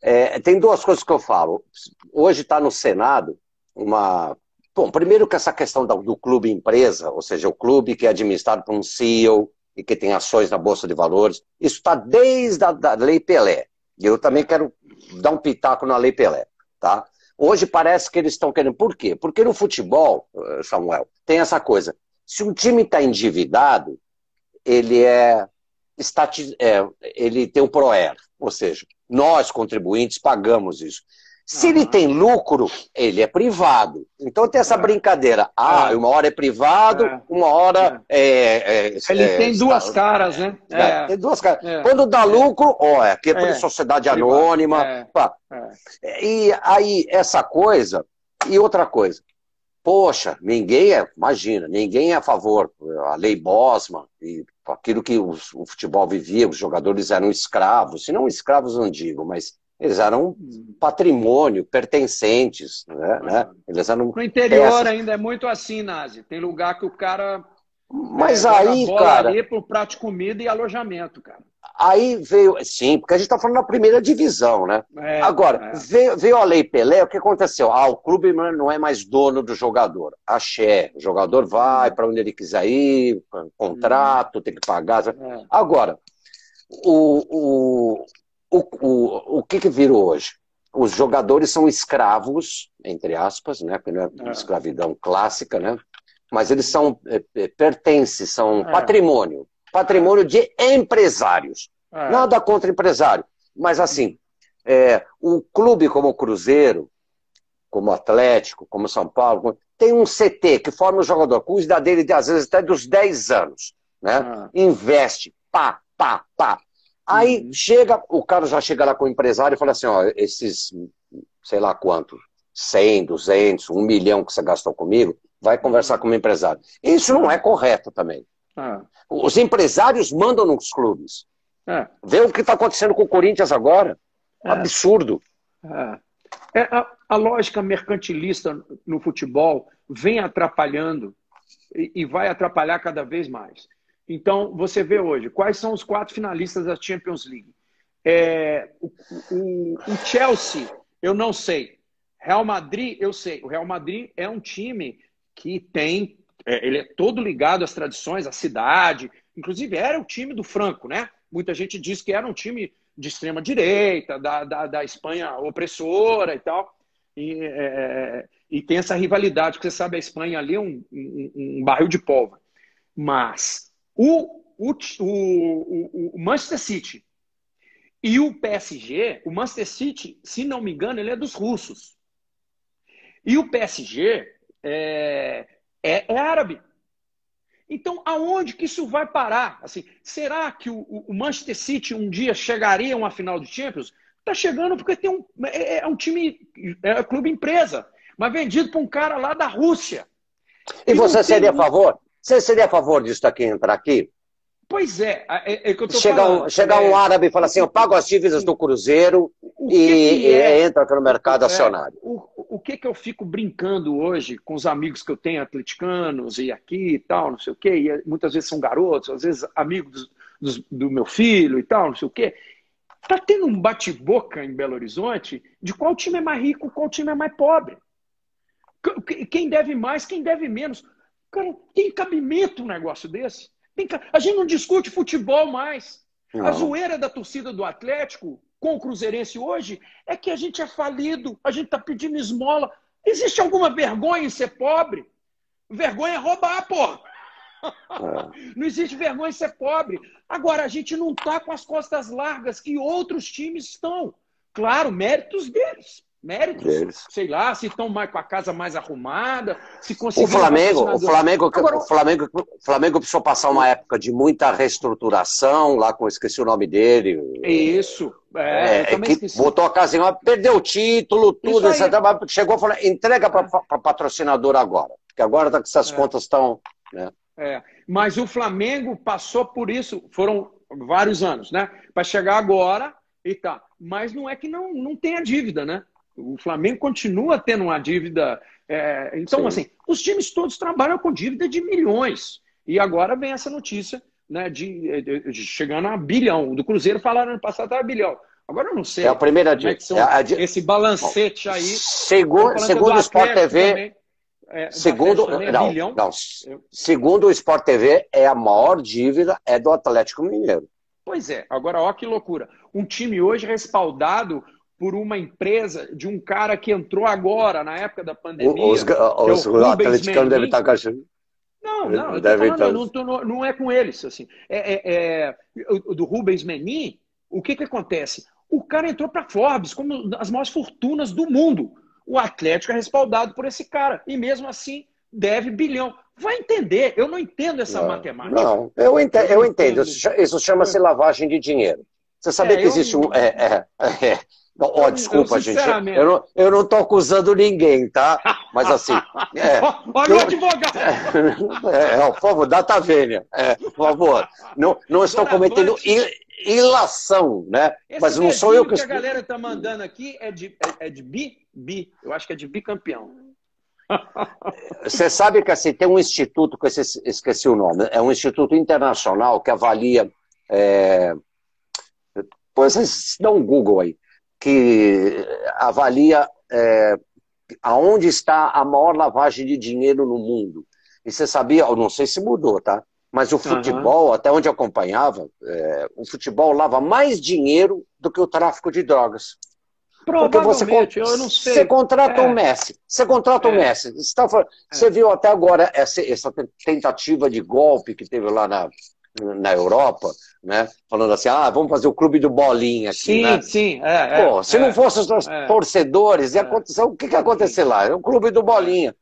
É, tem duas coisas que eu falo. Hoje está no Senado uma. Bom, primeiro que essa questão do, do clube empresa, ou seja, o clube que é administrado por um CEO, e que tem ações na Bolsa de Valores. Isso está desde a da Lei Pelé. E eu também quero dar um pitaco na Lei Pelé. Tá? Hoje parece que eles estão querendo. Por quê? Porque no futebol, eh, Samuel, tem essa coisa. Se um time está endividado, ele é, é, ele tem o PROER, ou seja, nós contribuintes pagamos isso. Se ele tem lucro, ele é privado. Então tem essa é. brincadeira. Ah, é. uma hora é privado, é. uma hora é. é ele é, tem duas caras, né? tem duas caras. Quando dá lucro, ó, é aqui é por sociedade anônima. E aí, essa coisa, e outra coisa. Poxa, ninguém é, imagina, ninguém é a favor. A lei Bosman e aquilo que o, o futebol vivia, os jogadores eram escravos, se não escravos não digo, mas eles eram patrimônio, pertencentes. Né? né? Eles eram no interior ainda é muito assim, Nazi. Tem lugar que o cara. Mas é, aí, cara. ali para o prato de comida e alojamento, cara. Aí veio, sim, porque a gente está falando da primeira divisão, né? É, Agora, é. Veio, veio, a Lei Pelé, o que aconteceu? Ah, o clube não é mais dono do jogador. Axé, o jogador vai para onde ele quiser ir, contrato, tem que pagar. É. Agora, o, o, o, o, o que, que virou hoje? Os jogadores são escravos, entre aspas, né? Porque não é, é. escravidão clássica, né? Mas eles são é, é, pertencem, são é. patrimônio. Patrimônio de empresários. É. Nada contra empresário. Mas assim, é, o clube como o Cruzeiro, como o Atlético, como São Paulo, tem um CT que forma o jogador, cuida dele às vezes até dos 10 anos. Né? Ah. Investe, pá, pá, pá. Aí uhum. chega, o cara já chega lá com o empresário e fala assim, ó, esses, sei lá quanto, 100, 200, 1 milhão que você gastou comigo, vai conversar com o empresário. Isso não é correto também. Ah. Os empresários mandam nos clubes. É. Vê o que está acontecendo com o Corinthians agora. É. Absurdo. É. A, a, lógica mercantilista no futebol vem atrapalhando e, e vai atrapalhar cada vez mais. Então, você vê hoje, quais são os quatro finalistas da Champions League? É, o, o, o, Chelsea, eu não sei. Real Madrid, eu sei. O Real Madrid é um time que tem. É, ele é todo ligado às tradições, à cidade. Inclusive, era o time do Franco, né? Muita gente diz que era um time de extrema direita, da, da, da Espanha opressora e tal. E, é, é e, tem essa rivalidade, porque você sabe, a Espanha ali é um, um, um barril de pólvora. Mas o, o, o, o Manchester City e o PSG, o Manchester City, se não me engano, ele é dos russos. E o PSG é, é, é árabe. Então, aonde que isso vai parar? Assim, será que o, o, Manchester City um dia chegaria a uma final de Champions? Está chegando porque tem um, é, é um time, é um clube empresa, mas vendido para um cara lá da Rússia. E você seria a favor? Você seria a favor disso aqui entrar aqui? Pois é, é, é que eu tô chega falando. Um, chega um é. árabe e fala assim: eu pago as dívidas do Cruzeiro e, que é? entra no mercado é, acionário. O, o que, que eu fico brincando hoje com os amigos que eu tenho, atleticanos e aqui e tal, não sei o quê, e muitas vezes são garotos, às vezes amigos dos, do meu filho e tal, não sei o quê. Tá tendo um bate-boca em Belo Horizonte de qual time é mais rico, qual time é mais pobre. Quem deve mais, quem deve menos. Cara, tem cabimento um negócio desse? A gente não discute futebol mais. Não. A zoeira da torcida do Atlético com o Cruzeirense hoje é que a gente é falido, a gente está pedindo esmola. Existe alguma vergonha em ser pobre? Vergonha é roubar, porra. É. [laughs] Não existe vergonha em ser pobre. Agora, a gente não está com as costas largas que outros times estão. Claro, méritos deles méritos, deles. sei lá, se estão mais, com a casa mais arrumada, se conseguiram... O Flamengo, o Flamengo, Agora, o Flamengo, o Flamengo precisou passar uma época de muita reestruturação, lá com esqueci o nome dele. Isso. É, é que esqueci. botou a casa em perdeu o título, tudo, etc. Chegou e falou: entrega para patrocinador agora, porque agora tá que essas é. contas estão. Né? É. Mas o Flamengo passou por isso, foram vários anos, né? Para chegar agora e tá. Mas não é que não, não tenha dívida, né? O Flamengo continua tendo uma dívida. É, então, Sim. assim, os times todos trabalham com dívida de milhões. E agora vem essa notícia né, de, de, de chegando a bilhão. Do Cruzeiro falaram no passado estava bilhão. Agora eu não sei. É a primeira dica. É, é esse balancete aí. Segundo, segundo o Sport TV. Também, é, segundo, não, não, segundo o Sport TV, é a maior dívida é do Atlético Mineiro. Pois é, agora olha que loucura. Um time hoje respaldado por uma empresa de um cara que entrou agora, na época da pandemia. Os, os, é atleticanos devem estar cachando. Não, não, deve falando, estar... não, não, é com eles. Assim. É, é, é, do Rubens Menin, o que, que acontece? O cara entrou para Forbes como as maiores fortunas do mundo. O Atlético é respaldado por esse cara. E mesmo assim, deve bilhão. Vai entender. Eu não entendo essa não, matemática. Não, eu entendo. Eu entendo. Isso chama-se lavagem de dinheiro. Você sabia é, que existe eu... um. Oh, desculpa, eu, gente. Eu não, eu não tô acusando ninguém, tá? Mas assim. [laughs] É, Olha o advogado! [laughs] É, é, por favor, data vênia. É, por favor. Não, não estou cometendo ilação, né? Esse Mas não sou eu que. O que a galera tá mandando aqui é de, é, é de bi? Bi. Eu acho que é de bicampeão. Você sabe que assim, tem um instituto, que esqueci o nome, é um instituto internacional que avalia. É, depois vocês dão um Google aí que avalia é, aonde está a maior lavagem de dinheiro no mundo. E você sabia, eu não sei se mudou, tá? Mas o futebol, uhum. até onde eu acompanhava, é, o futebol lava mais dinheiro do que o tráfico de drogas. Porque você, eu não sei. Você contrata é. o Messi. Você contrata é. o Messi. Você, tá, você viu até agora essa, essa, tentativa de golpe que teve lá na, na Europa, né? Falando assim, ah, vamos fazer o clube do bolinha aqui, sim, né? Sim, é, Pô, se é, não fossem os é, torcedores, ia é. acontecer, o que que ia acontecer lá? É o clube do bolinha.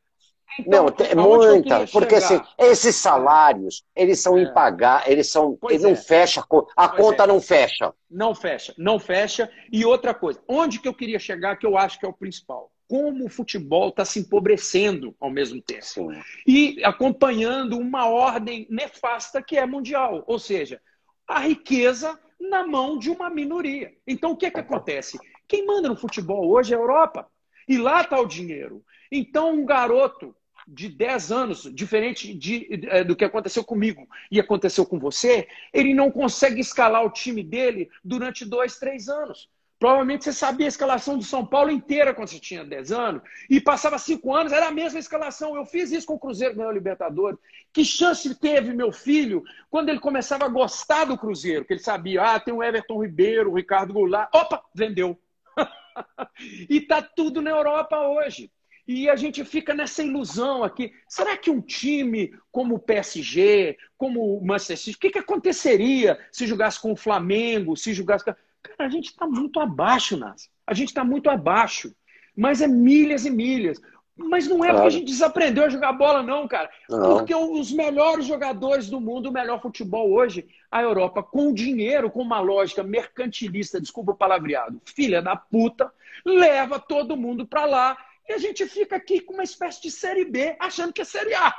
Então, não, é muita, porque assim, esses salários, eles são é. impagáveis, eles são, pois ele não fecha, a conta não fecha. Não fecha, não fecha. E outra coisa, onde que eu queria chegar, que eu acho que é o principal? Como o futebol está se empobrecendo ao mesmo tempo. Sim. E acompanhando uma ordem nefasta que é mundial. Ou seja, a riqueza na mão de uma minoria. Então, o que, é que acontece? Quem manda no futebol hoje é a Europa. E lá está o dinheiro. Então, um garoto de 10 anos, diferente de, é, do que aconteceu comigo e aconteceu com você, ele não consegue escalar o time dele durante dois, três anos. Provavelmente você sabia a escalação do São Paulo inteira quando você tinha 10 anos, e passava 5 anos, era a mesma escalação. Eu fiz isso com o Cruzeiro ganhou o Libertadores. Que chance teve meu filho quando ele começava a gostar do Cruzeiro? Que ele sabia, ah, tem o Everton Ribeiro, o Ricardo Goulart. Opa, vendeu. [laughs] e tá tudo na Europa hoje. E a gente fica nessa ilusão aqui. Será que um time como o PSG, como o Manchester City, o que, que aconteceria se jogasse com o Flamengo, se jogasse com... Cara, a gente está muito abaixo, Nas. A gente está muito abaixo. Mas é milhas e milhas. Mas não é claro. porque a gente desaprendeu a jogar bola, não, cara. Não. Porque os melhores jogadores do mundo, o melhor futebol hoje, a Europa, com dinheiro, com uma lógica mercantilista, desculpa o palavreado, filha da puta, leva todo mundo para lá e a gente fica aqui com uma espécie de Série B, achando que é Série A.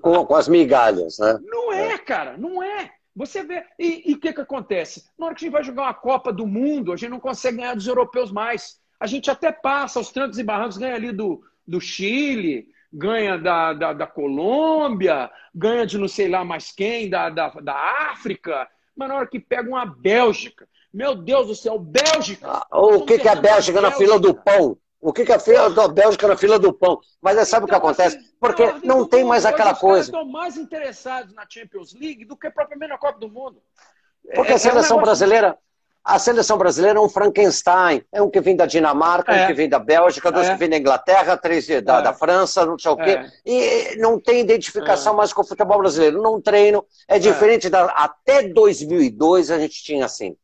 Com, com as migalhas, né? Não é, cara, não é. Você vê. E o que, que acontece? Na hora que a gente vai jogar uma Copa do Mundo, a gente não consegue ganhar dos europeus mais. A gente até passa aos trancos e barrancos, ganha ali do, do Chile, ganha da, da, da, Colômbia, ganha de não sei lá mais quem, da, da, da África. Mas na hora que pega uma Bélgica, meu Deus do céu, Bélgica! Ah, o que, que é Bélgica na fila do pão? O que, que é a da Bélgica na fila do pão? Mas é, sabe então, o que acontece? Assim, Porque não, não tem mais aquela coisa. estão mais interessados na Champions League do que propriamente na Copa do Mundo. Porque é, a seleção é um brasileira. A seleção brasileira é um Frankenstein. É um que vem da Dinamarca, é. um que vem da Bélgica, dois é. que vem da Inglaterra, três da, é. da França, não sei o quê. É. E não tem identificação mais com o futebol brasileiro. Não treino. É diferente da. Até 2002 a gente tinha assim.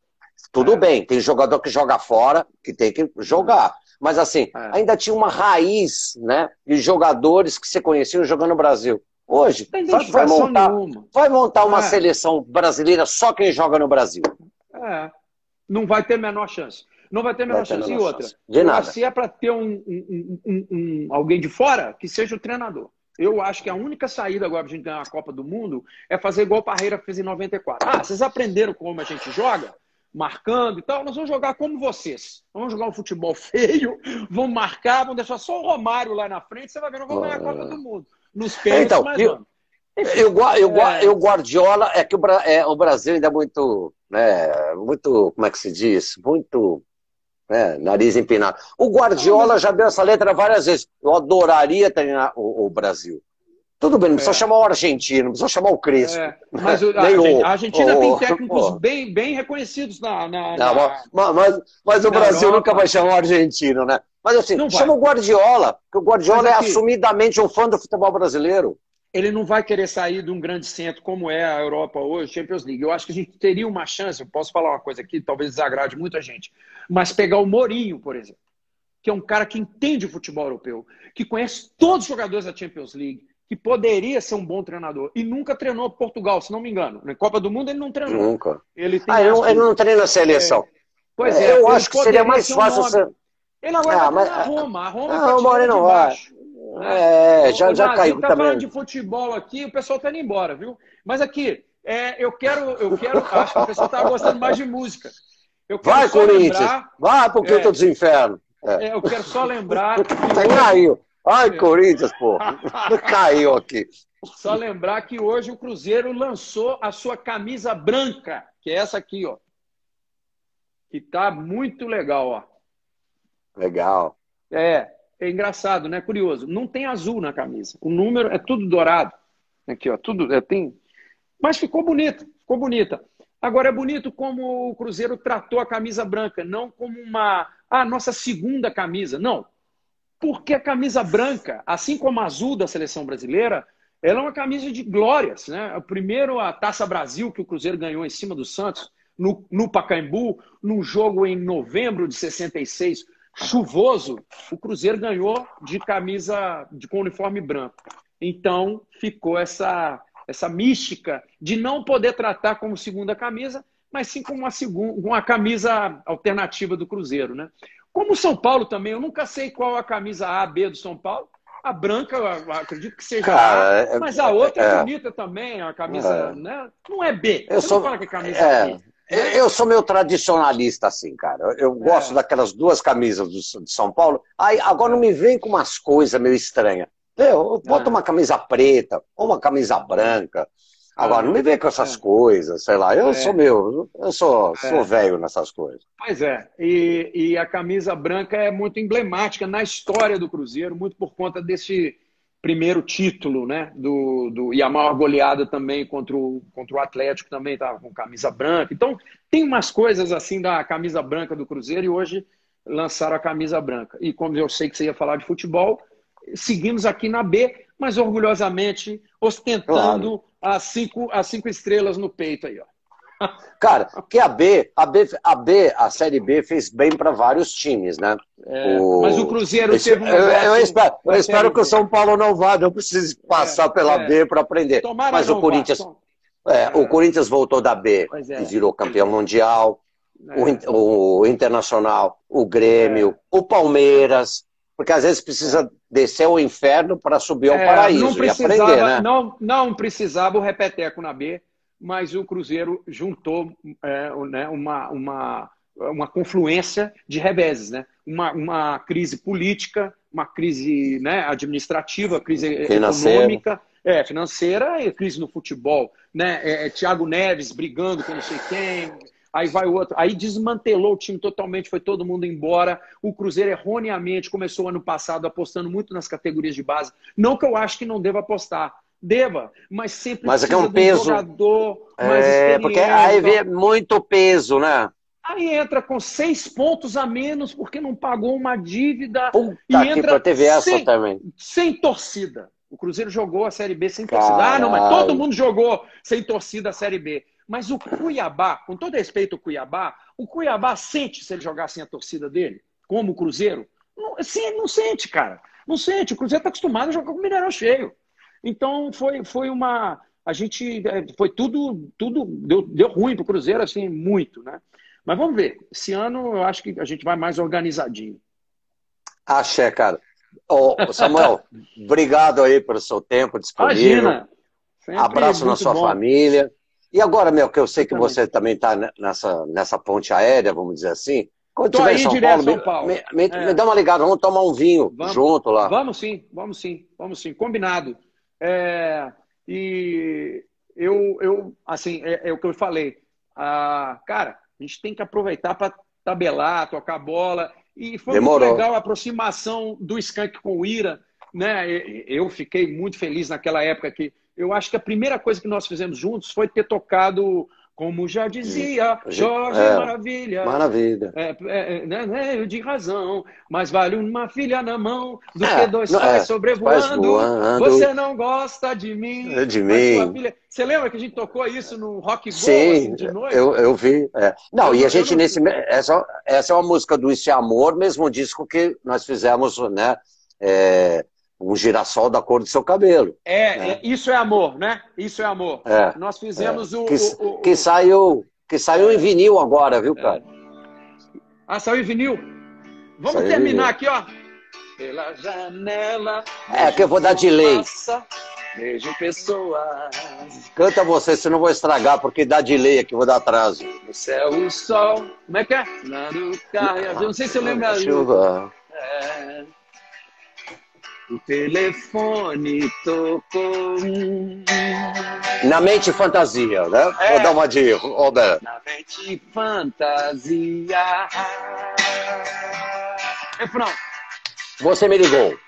Tudo bem, tem jogador que joga fora, que tem que jogar. Mas assim, é. ainda tinha uma raiz né, de jogadores que se conheciam jogando no Brasil. Hoje, vai montar, vai montar uma é. seleção brasileira só quem joga no Brasil. É. Não vai ter menor chance. Não vai ter menor vai chance. Ter menor e outra, chance. De nada. se é para ter um, um, um, um, alguém de fora, que seja o treinador. Eu acho que a única saída agora para a gente ganhar a Copa do Mundo é fazer igual o Parreira fez em 94. Ah, vocês aprenderam como a gente joga? Marcando e tal, nós vamos jogar como vocês. Vamos jogar um futebol [laughs] feio, vamos marcar, vamos deixar só o Romário lá na frente, você vai ver, nós vamos ganhar a Copa do Mundo. Nos pênaltis, então, mas eu. Eu, eu, é... eu, Guardiola, é que o, é, o Brasil ainda é muito, né, muito, como é que se diz? Muito né, nariz empinado. O Guardiola já deu essa letra várias vezes. Eu adoraria treinar o, o Brasil. Tudo bem, não precisa é. chamar o argentino, não precisa chamar o Crespo. É. [laughs] Mas o, a, Argentina o, tem técnicos [laughs] bem, bem reconhecidos na. na, não, na mas, mas, mas o Brasil Europa. nunca vai chamar o argentino, né? Mas assim, não chama vai. o Guardiola, porque o Guardiola é assumidamente um fã do futebol brasileiro. Ele não vai querer sair de um grande centro como é a Europa hoje, Champions League. Eu acho que a gente teria uma chance, eu posso falar uma coisa aqui, talvez desagrade muita gente, mas pegar o Mourinho, por exemplo, que é um cara que entende o futebol europeu, que conhece todos os jogadores da Champions League, que poderia ser um bom treinador e nunca treinou Portugal, se não me engano. Na Copa do Mundo ele não treinou. Nunca. Ele, ah, ele, não, ele não treina a seleção. É, pois é, eu acho que seria mais fácil. Ser... Ele agora ah, vai mas... a Roma. A Roma não, tá não vai. É, já, já caiu tá também. falando de futebol aqui, o pessoal tá indo embora, viu? Mas aqui, é, eu quero, eu quero, acho que o pessoal tá gostando mais de música. vai, Corinthians, lembrar, vai porque é, eu tô dos infernos. É. eu quero só lembrar. [laughs] Que hoje, caiu. Ai, Corinthians, pô. [laughs] Caiu aqui. Só lembrar que hoje o Cruzeiro lançou a sua camisa branca, que é essa aqui, ó. Que tá muito legal, ó. Legal. É, é engraçado, né? Curioso. Não tem azul na camisa. O número é tudo dourado. Aqui, ó, tudo é, tem. Mas ficou bonita, ficou bonita. Agora é bonito como o Cruzeiro tratou a camisa branca, não como uma a ah, nossa segunda camisa. Não, porque a camisa branca, assim como a azul da seleção brasileira, ela é uma camisa de glórias. Né? O primeiro, a Taça Brasil, que o Cruzeiro ganhou em cima do Santos, no, no Pacaembu, num jogo em novembro de 66, chuvoso, o Cruzeiro ganhou de camisa de, com uniforme branco. Então ficou essa, essa mística de não poder tratar como segunda camisa, mas sim como uma, segunda, uma camisa alternativa do Cruzeiro. Né? Como o São Paulo também, eu nunca sei qual a camisa A, B do São Paulo. A branca, eu acredito que seja Cara, A, é, mas a outra é, é bonita também, a camisa, é. né? Não é B. Eu Você sou, fala que é camisa é, B. Eu sou meio tradicionalista, assim, cara. Eu, eu gosto daquelas duas camisas de São Paulo. Aí, agora não me vem com umas coisas meio estranhas. Eu, bota uma camisa preta ou uma camisa branca. Agora, não me vem com essas é. coisas, sei lá. Eu é. sou meu, eu sou, é. sou velho nessas coisas. Pois é. E, e, a camisa branca é muito emblemática na história do Cruzeiro, muito por conta desse primeiro título, né? Do, do, e a maior goleada também contra o, contra o Atlético também estava com camisa branca. Então, tem umas coisas assim da camisa branca do Cruzeiro e hoje lançaram a camisa branca. E como eu sei que você ia falar de futebol, seguimos aqui na B, mas orgulhosamente ostentando claro. as, cinco, as cinco estrelas no peito aí, ó. [laughs] Cara, que a B, a B, a B, a Série B fez bem para vários times, né? É, o... Mas o Cruzeiro Esse, teve um eu, eu, espero, eu espero que o São Paulo não vá, não precise passar é, pela é. B para aprender. Tomara mas o Corinthians, é, o Corinthians voltou da B é. e virou campeão mundial. O, o, Internacional, o Grêmio, o Palmeiras, porque às vezes precisa descer ao inferno para subir ao paraíso não e aprender, né? Não, não precisava o repeteco na B mas o Cruzeiro juntou é, né, uma, uma, uma confluência de reveses, né? Uma, uma crise política, uma crise né, administrativa, crise econômica, é, financeira e crise no futebol. Né? É, é, Thiago Neves brigando com não sei quem, aí vai o outro. Aí desmantelou o time totalmente, foi todo mundo embora. O Cruzeiro erroneamente começou ano passado apostando muito nas categorias de base. Não que eu acho que não deva apostar. Deva, mas sempre mas é, é um peso. jogador mais é, porque aí vê muito peso, né? Aí entra com seis pontos a menos porque não pagou uma dívida. Puta e entra teve essa sem, também. Sem torcida. O Cruzeiro jogou a Série B sem torcida. Caralho. Ah, não, mas todo mundo jogou sem torcida a Série B. Mas o Cuiabá, com todo respeito ao Cuiabá, o Cuiabá sente se ele jogar sem a torcida dele, como o Cruzeiro? Não, sim, não sente, cara. Não sente. O Cruzeiro está acostumado a jogar com o Mineirão cheio. Então foi, foi uma. A gente. É, foi tudo. tudo deu, deu ruim para o Cruzeiro, assim, muito, né? Mas vamos ver. Esse ano eu acho que a gente vai mais organizadinho. Axé, cara. Ô, Samuel, [laughs] obrigado aí pelo seu tempo disponível. Imagina. Abraço na sua bom. família. E agora, meu, que eu sei que você também está nessa, nessa ponte aérea, vamos dizer assim. Quando tiver em São Paulo, São Paulo. Me, me, é. me, dá uma ligada, vamos tomar um vinho vamos, junto lá. Vamos sim, vamos sim, vamos sim, combinado. É, e eu, eu assim, é, é, o que eu falei. Ah, cara, a gente tem que aproveitar para tabelar, tocar bola. E foi Demorou. muito legal a aproximação do Skank com o Ira. Né? Eu fiquei muito feliz naquela época que eu acho que a primeira coisa que nós fizemos juntos foi ter tocado como já dizia Jorge é, Maravilha. Maravilha. É, é, é né, né, de razão. Mas vale uma filha na mão do é, que dois pais é, sobrevoando. Você não gosta de mim. De mim. Você lembra que a gente tocou isso no Rock Go Sim, assim, de noite? Eu, eu vi. Não, eu, e a gente não... nesse. Essa, essa é uma música do Isso é Amor, mesmo disco que nós fizemos, né? É, um girassol da cor do seu cabelo. É, né? é, isso é amor, né? Isso é amor. É, Nós fizemos é. o, que, o, o, que, saiu que saiu em vinil agora, viu, cara? Ah, saiu em vinil? Vamos saiu terminar aqui, ó. Pela janela. É, que eu vou dar delay. Beijo pessoas. Canta você, senão vou estragar, porque dá delay aqui, vou dar atraso. No céu, o sol. Como é que é? Lá no carro. Eu não sei se eu lembro. Chuva. É. O telefone tocou. Na mente fantasia, né? É. Vou dar uma de Roberto. Na mente fantasia. Refrão. Você me ligou.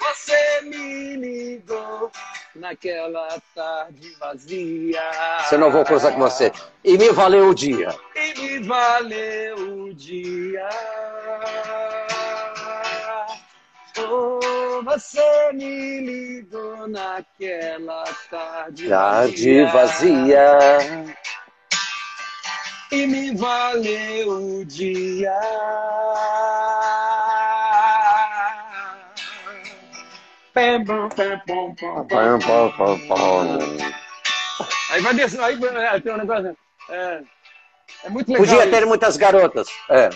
Você me ligou naquela tarde vazia. Você não vou cruzar com você. E me valeu o dia. E me valeu o dia. Oh, você me ligou naquela tarde, tarde vazia. vazia. E me valeu o dia. Pam, pam, pam, pam, pam, pam, Aí vai descer, aí é, tem um negócio. É, é muito legal. Podia ter muitas garotas. É.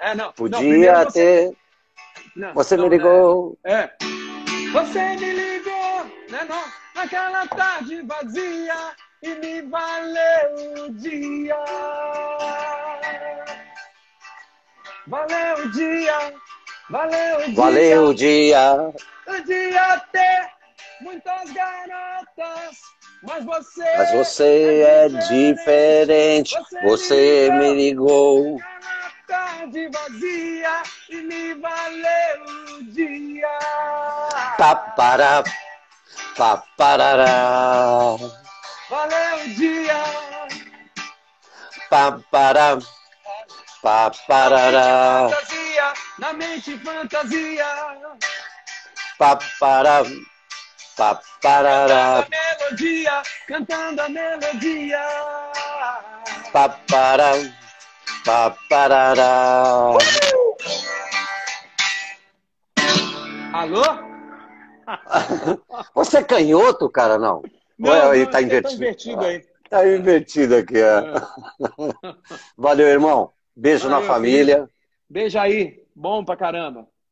É, não. Podia não, ter. Você... Não, você me ligou. É, é. Você me ligou, né, não? Naquela tarde vazia e me valeu o dia. Valeu o dia, valeu o dia. Valeu o dia. O dia ter muitas garotas, mas você. Mas você é, é diferente. Você, você me ligou tarde vazia e me valeu o dia. Papará, paparará. Valeu o dia. Papará, paparará. Fantasia, na mente fantasia. Papará, paparará. Cantando a melodia, cantando a melodia. Papará. Paparará. Alô? [laughs] Você é canhoto, cara, não? Não, Ué, aí tá invertido. Tá invertido aí. [laughs] Tá invertido aqui, é. é. [laughs] Valeu, irmão. Beijo Valeu, na família. Filho. Beijo aí. Bom pra caramba.